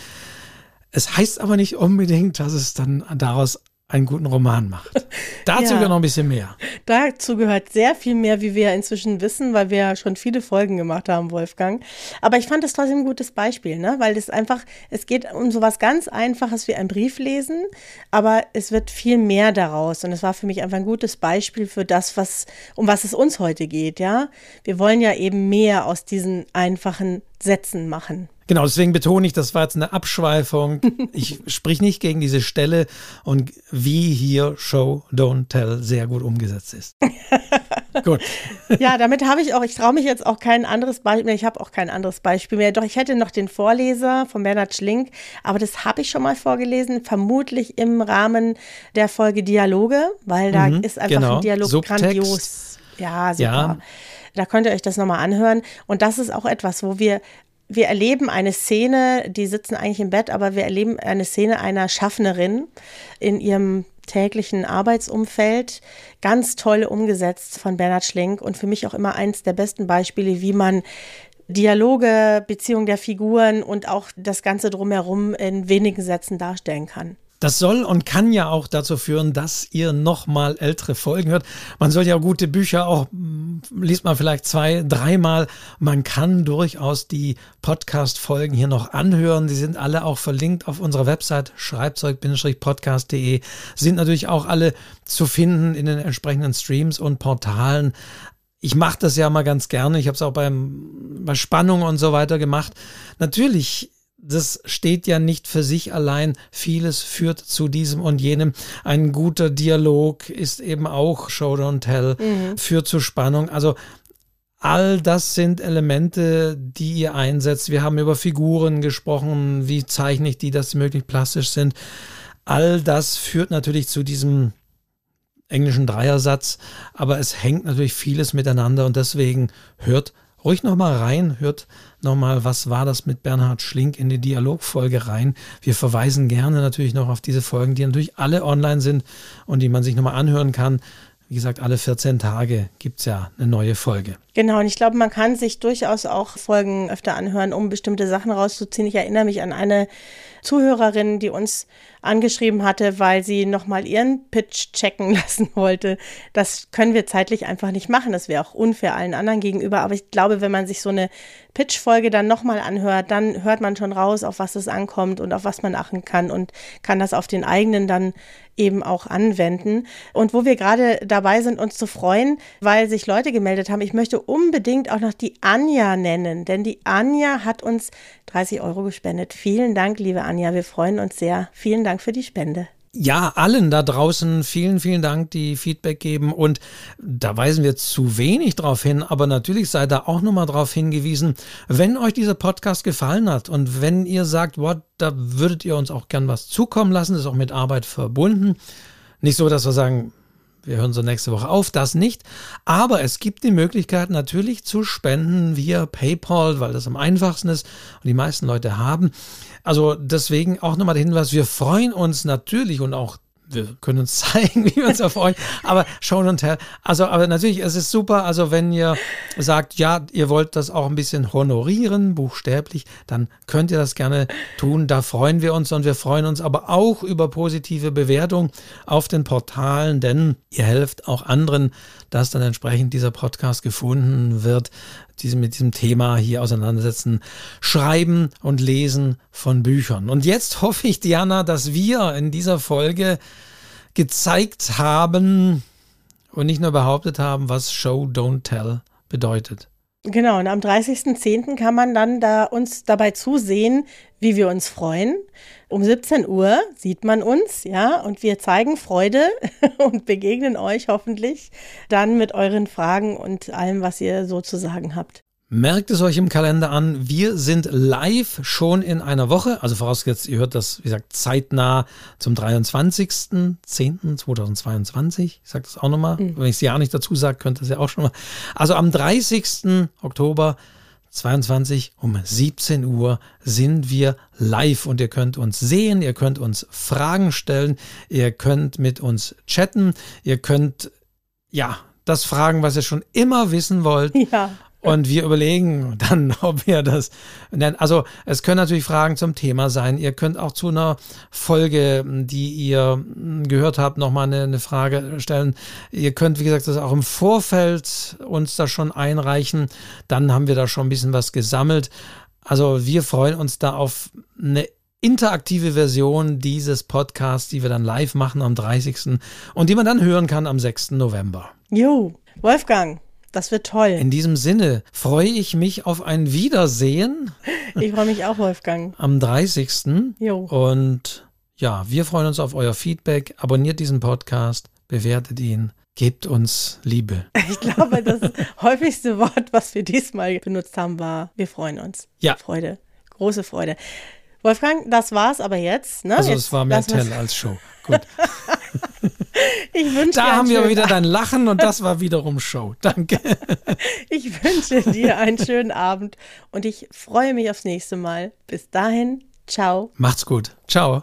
A: Es heißt aber nicht unbedingt, dass es dann daraus einen guten Roman macht. Dazu ja. noch ein bisschen mehr.
B: Dazu gehört sehr viel mehr, wie wir inzwischen wissen, weil wir ja schon viele Folgen gemacht haben, Wolfgang. Aber ich fand es trotzdem ein gutes Beispiel, ne? weil es einfach, es geht um so was ganz Einfaches wie ein Brief lesen, aber es wird viel mehr daraus. Und es war für mich einfach ein gutes Beispiel für das, was, um was es uns heute geht, ja. Wir wollen ja eben mehr aus diesen einfachen Sätzen machen.
A: Genau, deswegen betone ich, das war jetzt eine Abschweifung. Ich sprich nicht gegen diese Stelle und wie hier Show, Don't Tell sehr gut umgesetzt ist.
B: gut. Ja, damit habe ich auch, ich traue mich jetzt auch kein anderes Beispiel mehr, ich habe auch kein anderes Beispiel mehr. Doch ich hätte noch den Vorleser von Bernhard Schlink, aber das habe ich schon mal vorgelesen, vermutlich im Rahmen der Folge Dialoge, weil da mhm, ist einfach genau. ein Dialog Subtext. grandios. Ja, super. Ja. Da könnt ihr euch das nochmal anhören. Und das ist auch etwas, wo wir wir erleben eine Szene, die sitzen eigentlich im Bett, aber wir erleben eine Szene einer Schaffnerin in ihrem täglichen Arbeitsumfeld. Ganz toll umgesetzt von Bernhard Schlink und für mich auch immer eins der besten Beispiele, wie man Dialoge, Beziehung der Figuren und auch das Ganze drumherum in wenigen Sätzen darstellen kann.
A: Das soll und kann ja auch dazu führen, dass ihr nochmal ältere Folgen hört. Man soll ja gute Bücher auch, hm, liest man vielleicht zwei, dreimal. Man kann durchaus die Podcast-Folgen hier noch anhören. Die sind alle auch verlinkt auf unserer Website schreibzeug-podcast.de. Sind natürlich auch alle zu finden in den entsprechenden Streams und Portalen. Ich mache das ja mal ganz gerne. Ich habe es auch beim, bei Spannung und so weiter gemacht. Natürlich das steht ja nicht für sich allein. Vieles führt zu diesem und jenem. Ein guter Dialog ist eben auch Show Don't Tell, mhm. führt zu Spannung. Also all das sind Elemente, die ihr einsetzt. Wir haben über Figuren gesprochen. Wie zeichne ich die, dass sie möglichst plastisch sind? All das führt natürlich zu diesem englischen Dreiersatz, aber es hängt natürlich vieles miteinander und deswegen hört ruhig nochmal rein, hört nochmal, was war das mit Bernhard Schlink in die Dialogfolge rein. Wir verweisen gerne natürlich noch auf diese Folgen, die natürlich alle online sind und die man sich nochmal anhören kann. Wie gesagt, alle 14 Tage gibt es ja eine neue Folge.
B: Genau, und ich glaube, man kann sich durchaus auch Folgen öfter anhören, um bestimmte Sachen rauszuziehen. Ich erinnere mich an eine Zuhörerin, die uns angeschrieben hatte, weil sie nochmal ihren Pitch checken lassen wollte. Das können wir zeitlich einfach nicht machen. Das wäre auch unfair allen anderen gegenüber. Aber ich glaube, wenn man sich so eine Pitch-Folge dann nochmal anhört, dann hört man schon raus, auf was es ankommt und auf was man achten kann und kann das auf den eigenen dann eben auch anwenden. Und wo wir gerade dabei sind, uns zu freuen, weil sich Leute gemeldet haben, ich möchte unbedingt auch noch die Anja nennen, denn die Anja hat uns 30 Euro gespendet. Vielen Dank, liebe Anja, wir freuen uns sehr. Vielen Dank für die Spende.
A: Ja, allen da draußen vielen, vielen Dank, die Feedback geben. Und da weisen wir zu wenig drauf hin, aber natürlich seid da auch nochmal drauf hingewiesen, wenn euch dieser Podcast gefallen hat und wenn ihr sagt, what, da würdet ihr uns auch gern was zukommen lassen, ist auch mit Arbeit verbunden. Nicht so, dass wir sagen, wir hören so nächste Woche auf, das nicht. Aber es gibt die Möglichkeit natürlich zu spenden via PayPal, weil das am einfachsten ist und die meisten Leute haben. Also deswegen auch nochmal der Hinweis, wir freuen uns natürlich und auch wir können uns zeigen, wie wir uns erfreuen. Aber Show und Tell. Also, aber natürlich, es ist super. Also, wenn ihr sagt, ja, ihr wollt das auch ein bisschen honorieren, buchstäblich, dann könnt ihr das gerne tun. Da freuen wir uns und wir freuen uns aber auch über positive Bewertungen auf den Portalen, denn ihr helft auch anderen, dass dann entsprechend dieser Podcast gefunden wird diesem, mit diesem Thema hier auseinandersetzen, schreiben und lesen von Büchern. Und jetzt hoffe ich, Diana, dass wir in dieser Folge gezeigt haben und nicht nur behauptet haben, was Show Don't Tell bedeutet.
B: Genau, und am 30.10. kann man dann da uns dabei zusehen, wie wir uns freuen. Um 17 Uhr sieht man uns, ja, und wir zeigen Freude und begegnen euch hoffentlich dann mit euren Fragen und allem, was ihr so zu sagen habt.
A: Merkt es euch im Kalender an. Wir sind live schon in einer Woche. Also vorausgesetzt, ihr hört das, wie gesagt, zeitnah zum 23.10.2022. Ich sage das auch nochmal. Mhm. Wenn ich es ja nicht dazu sage, könnt ihr es ja auch schon mal. Also am 30. Oktober 22 um 17 Uhr sind wir live und ihr könnt uns sehen, ihr könnt uns Fragen stellen, ihr könnt mit uns chatten, ihr könnt ja das fragen, was ihr schon immer wissen wollt. Ja. Und wir überlegen dann, ob wir das nennen. Also es können natürlich Fragen zum Thema sein. Ihr könnt auch zu einer Folge, die ihr gehört habt, nochmal eine, eine Frage stellen. Ihr könnt, wie gesagt, das auch im Vorfeld uns da schon einreichen. Dann haben wir da schon ein bisschen was gesammelt. Also wir freuen uns da auf eine interaktive Version dieses Podcasts, die wir dann live machen am 30. und die man dann hören kann am 6. November.
B: Jo, Wolfgang, das wird toll.
A: In diesem Sinne freue ich mich auf ein Wiedersehen.
B: Ich freue mich auch, Wolfgang.
A: Am 30.
B: Jo.
A: Und ja, wir freuen uns auf euer Feedback. Abonniert diesen Podcast, bewertet ihn. Gebt uns Liebe.
B: Ich glaube, das häufigste Wort, was wir diesmal benutzt haben, war, wir freuen uns.
A: Ja.
B: Freude. Große Freude. Wolfgang, das war's aber jetzt. Ne?
A: Also
B: jetzt,
A: es war mehr Tell als Show. Gut.
B: ich wünsche
A: da haben wir wieder dein Lachen und das war wiederum Show. Danke.
B: ich wünsche dir einen schönen Abend und ich freue mich aufs nächste Mal. Bis dahin, ciao.
A: Macht's gut. Ciao.